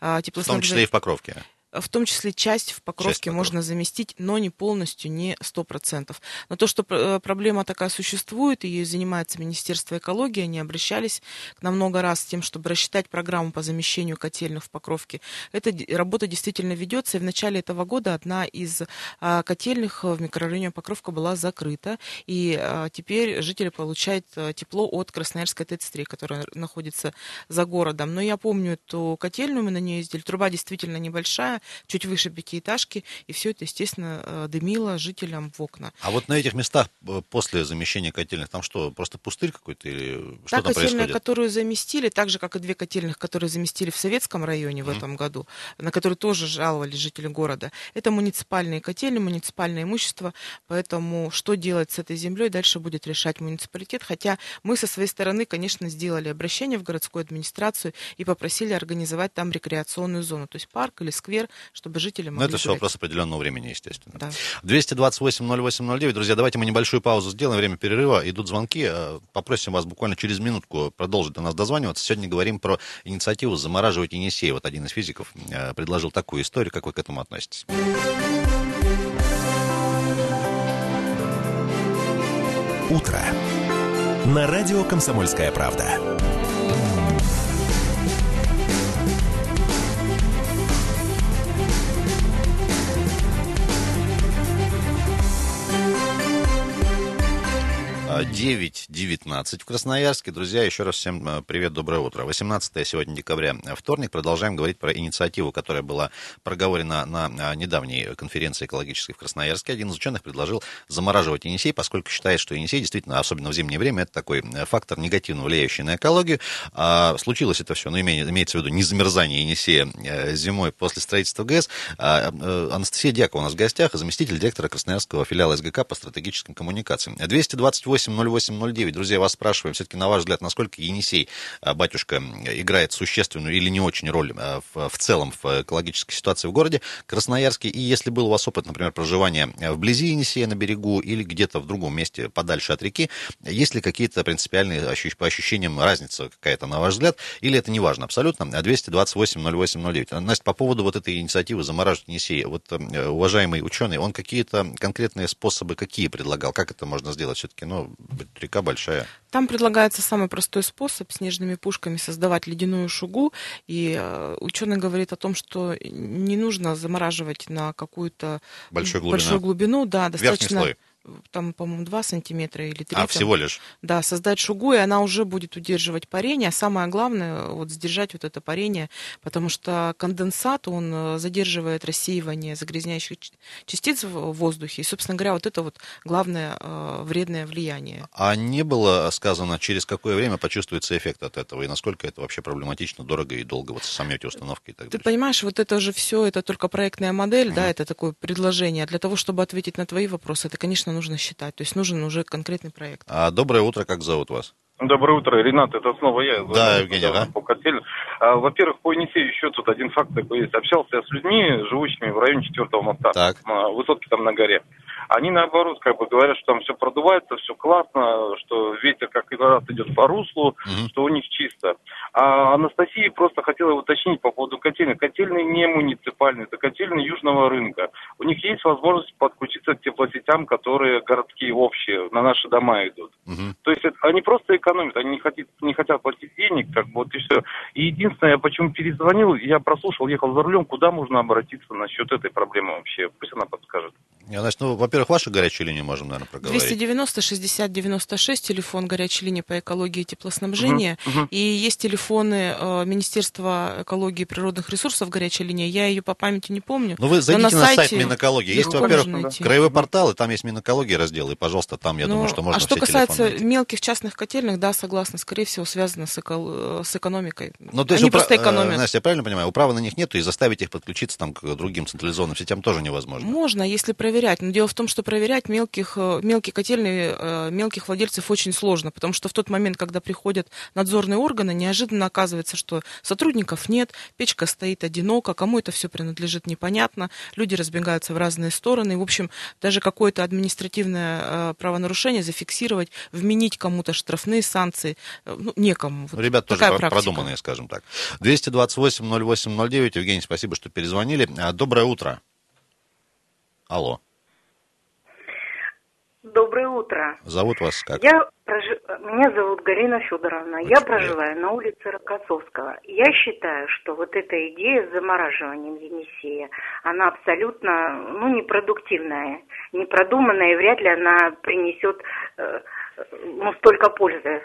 А, В том числе и в Покровке. В том числе часть в Покровке Часть можно заместить, но не полностью, не 100%. Но то, что э, проблема такая существует, и ей занимается Министерство экологии, они обращались к нам много раз с тем, чтобы рассчитать программу по замещению котельных в Покровке. Эта работа действительно ведется, и в начале этого года одна из а, котельных в микрорайоне Покровка была закрыта, и а, теперь жители получают а, тепло от Красноярской ТЭЦ-3, которая находится за городом. Но я помню эту котельную, мы на нее ездили, труба действительно небольшая, чуть выше пятиэтажки, и все это, естественно, э, дымило жителям в окна. А вот на этих местах э, после замещения котельных, там что, просто пустырь какой-то или что Та там котельная, происходит? которую заместили, так же, как и две котельных, которые заместили в Советском районе в этом году, на которые тоже жаловались жители города, это муниципальные котельные, муниципальное имущество, поэтому что делать с этой землей, дальше будет решать муниципалитет, хотя мы со своей стороны, конечно, сделали обращение в городскую администрацию и попросили организовать там рекреационную зону, то есть парк или сквер, чтобы жители Ну, могли это все гулять. вопрос определенного времени, естественно. Да. 228-08-09. Друзья, давайте мы небольшую паузу сделаем. Время перерыва. Идут звонки. Э, Попросим вас буквально через минутку продолжить до нас дозваниваться. Сегодня говорим про инициативу «Замораживать Енисей». Вот один из физиков э, предложил такую историю. Как вы к этому относитесь? Утро. На радио «Комсомольская правда». 9.19 в Красноярске. Друзья, еще раз всем э, привет, доброе утро. 18 сегодня декабря, э, вторник. Продолжаем говорить про инициативу, которая была проговорена на э, недавней конференции экологической в Красноярске. Один из ученых предложил замораживать Енисей, поскольку считает, что Енисей действительно, особенно в зимнее время, это такой фактор, негативно влияющий на экологию. А случилось это все, ну, име- имеется в виду не замерзание Енисея зимой после строительства ГЭС. А, Анастасия Дьякова у нас в гостях, заместитель директора Красноярского филиала СГК по стратегическим коммуникациям. 228 08 09. Друзья, вас спрашиваем, все-таки на ваш взгляд, насколько Енисей, а, батюшка, играет существенную или не очень роль а, в, в целом в экологической ситуации в городе Красноярске? И если был у вас опыт, например, проживания вблизи Енисея на берегу или где-то в другом месте подальше от реки, есть ли какие-то принципиальные ощущ- по ощущениям разница какая-то, на ваш взгляд, или это не важно абсолютно? 228 08 09. Настя, по поводу вот этой инициативы «Замораживать Енисей», вот э, уважаемый ученый, он какие-то конкретные способы какие предлагал? Как это можно сделать все-таки? Ну, река большая. Там предлагается самый простой способ снежными пушками создавать ледяную шугу. И э, ученый говорит о том, что не нужно замораживать на какую-то Большую глубину. большую глубину. Да, Верхний достаточно слой. Там, по-моему, 2 сантиметра или 3. А, всего лишь? Да, создать шугу, и она уже будет удерживать парение. А самое главное, вот сдержать вот это парение, потому что конденсат, он э, задерживает рассеивание загрязняющих частиц в воздухе. И, собственно говоря, вот это вот главное э, вредное влияние. А не было сказано, через какое время почувствуется эффект от этого, и насколько это вообще проблематично, дорого и долго, вот сами эти установки и так Ты далее? понимаешь, вот это же все, это только проектная модель, да, это такое предложение. А Для того, чтобы ответить на твои вопросы, это, конечно, нужно считать. То есть нужен уже конкретный проект. А, доброе утро, как зовут вас? Доброе утро, Ренат, это снова я. Да, Евгений, котельным. А, Во-первых, по Енисею еще тут один факт такой есть. Общался я с людьми, живущими в районе четвертого моста. Так. А, Высотки там на горе. Они наоборот как бы говорят, что там все продувается, все классно, что ветер как раз идет по руслу, что у них чисто. А Анастасия просто хотела уточнить по поводу котельных. Котельные не муниципальные, это котельные южного рынка. У них есть возможность подключиться к теплосетям, которые городские общие, на наши дома идут. То есть это- они просто экономят, они не хотят, не хотят платить денег, как бы вот и все. И единственное, я почему перезвонил, я прослушал, ехал за рулем, куда можно обратиться насчет этой проблемы вообще? Пусть она подскажет. Значит, ну, во-первых, вашу горячую линию можем, наверное, проговорить. 290 60 96, телефон горячей линии по экологии и теплоснабжения. Мгм, мгм. И есть телефоны э, Министерства экологии и природных ресурсов горячая линия. Я ее по памяти не помню. Ну, вы зайдите на, сайт сайте Минэкологии. Есть, во-первых, краевой портал, и там есть Минэкология раздел, и, пожалуйста, там, я Ну, думаю, что можно а что касается телефоны мелких частных котельных, да, согласна, скорее всего, связано с, эко- с экономикой. Ну, то есть, Они упра- просто э, экономят. Настя, я правильно понимаю, управы на них нету, и заставить их подключиться там, к другим централизованным сетям тоже невозможно. Можно, если проверять. Но дело в том, что проверять мелких, э, мелкие котельные, э, мелких владельцев очень сложно, потому что в тот момент, когда приходят надзорные органы, неожиданно оказывается, что сотрудников нет, печка стоит одиноко, кому это все принадлежит, непонятно, люди разбегаются в разные стороны. В общем, даже какое-то административное правонарушение зафиксировать, вменить кому-то штрафные санкции, э, ну, некому. Вот Ребят тоже практика. продуманные, скажем так. 228-08-09. Евгений, спасибо, что перезвонили. А, Доброе утро. Алло. Доброе утро. Зовут вас как? Я прожи- Меня зовут Галина Федоровна. Я проживаю на улице Рокоссовского. Я считаю, что вот эта идея с замораживанием Енисея, она абсолютно ну, непродуктивная, непродуманная, и вряд ли она принесет э, ну, столько пользы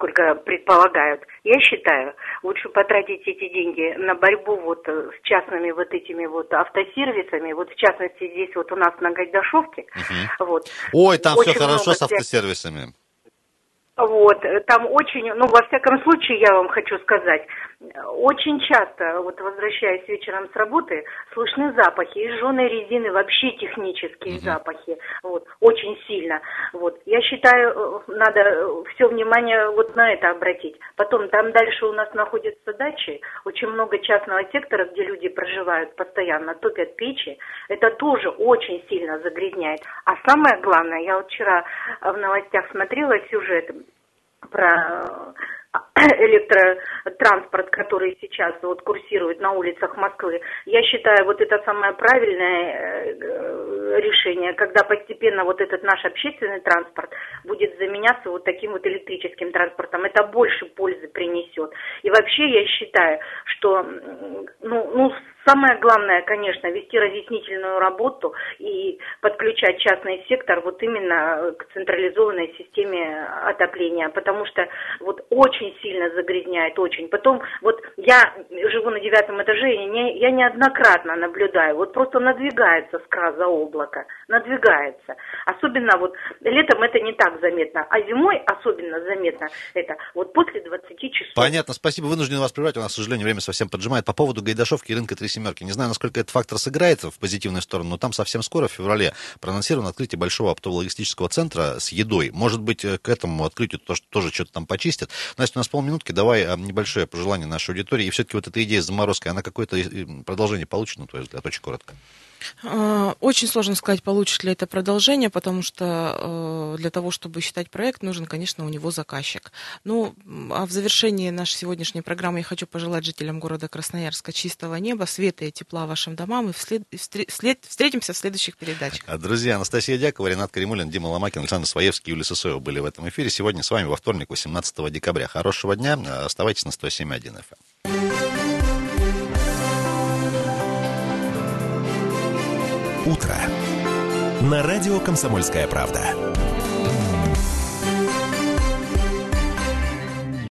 сколько предполагают. Я считаю, лучше потратить эти деньги на борьбу вот э, с частными вот этими вот автосервисами. Вот в частности здесь вот у нас на Гайдашовке. Вот. Ой, там все Очень хорошо много с автосервисами. Вот, э, там очень, ну, во всяком случае, я вам хочу сказать, э, очень часто, вот возвращаясь вечером с работы, слышны запахи, и жженой резины, вообще технические запахи, вот, очень сильно. Вот, я считаю, э, надо все внимание вот на это обратить. Потом, там дальше у нас находятся дачи, очень много частного сектора, где люди проживают постоянно, топят печи, это тоже очень сильно загрязняет. А самое главное, я вот вчера в новостях смотрела сюжет, про э, электротранспорт, который сейчас вот курсирует на улицах Москвы. Я считаю, вот это самое правильное э, решение, когда постепенно вот этот наш общественный транспорт будет заменяться вот таким вот электрическим транспортом. Это больше пользы принесет. И вообще я считаю, что ну, ну, самое главное, конечно, вести разъяснительную работу и подключать частный сектор вот именно к централизованной системе отопления, потому что вот очень сильно загрязняет, очень. Потом вот я живу на девятом этаже, и не, я неоднократно наблюдаю, вот просто надвигается скра за облако, надвигается. Особенно вот летом это не так заметно, а зимой особенно заметно это вот после 20 часов. Понятно, спасибо. Вынужден вас прервать. У нас, к сожалению, время совсем поджимает. По поводу Гайдашовки рынка Три Семерки. Не знаю, насколько этот фактор сыграет в позитивную сторону, но там совсем скоро, в феврале, проанонсировано открытие большого оптово-логистического центра с едой. Может быть, э, к этому открытию то- тоже что-то там почистят. Настя, у нас полминутки. Давай э, небольшое пожелание нашей аудитории. И все-таки вот эта идея с заморозкой, она какое-то э, продолжение получит, на твой взгляд? Очень коротко. Э, Очень сложно сказать, получит ли это продолжение, потому что э, для того, чтобы считать проект, нужен, конечно, у него заказчик. Ну, а в завершении нашей сегодняшней программы я хочу пожелать жителям города Красноярска чистого неба, света и тепла вашим домам. И вслед- вслед- встретимся в следующих передачах. А, Друзья, Анастасия Дякова, Ренат Каримулин, Дима Ломакин, Александр Своевский, Юлия Сысоева были в этом эфире. Сегодня с вами во вторник, 18 декабря. Хорошего дня. Оставайтесь на 107.1 FM. Утро. На радио «Комсомольская правда».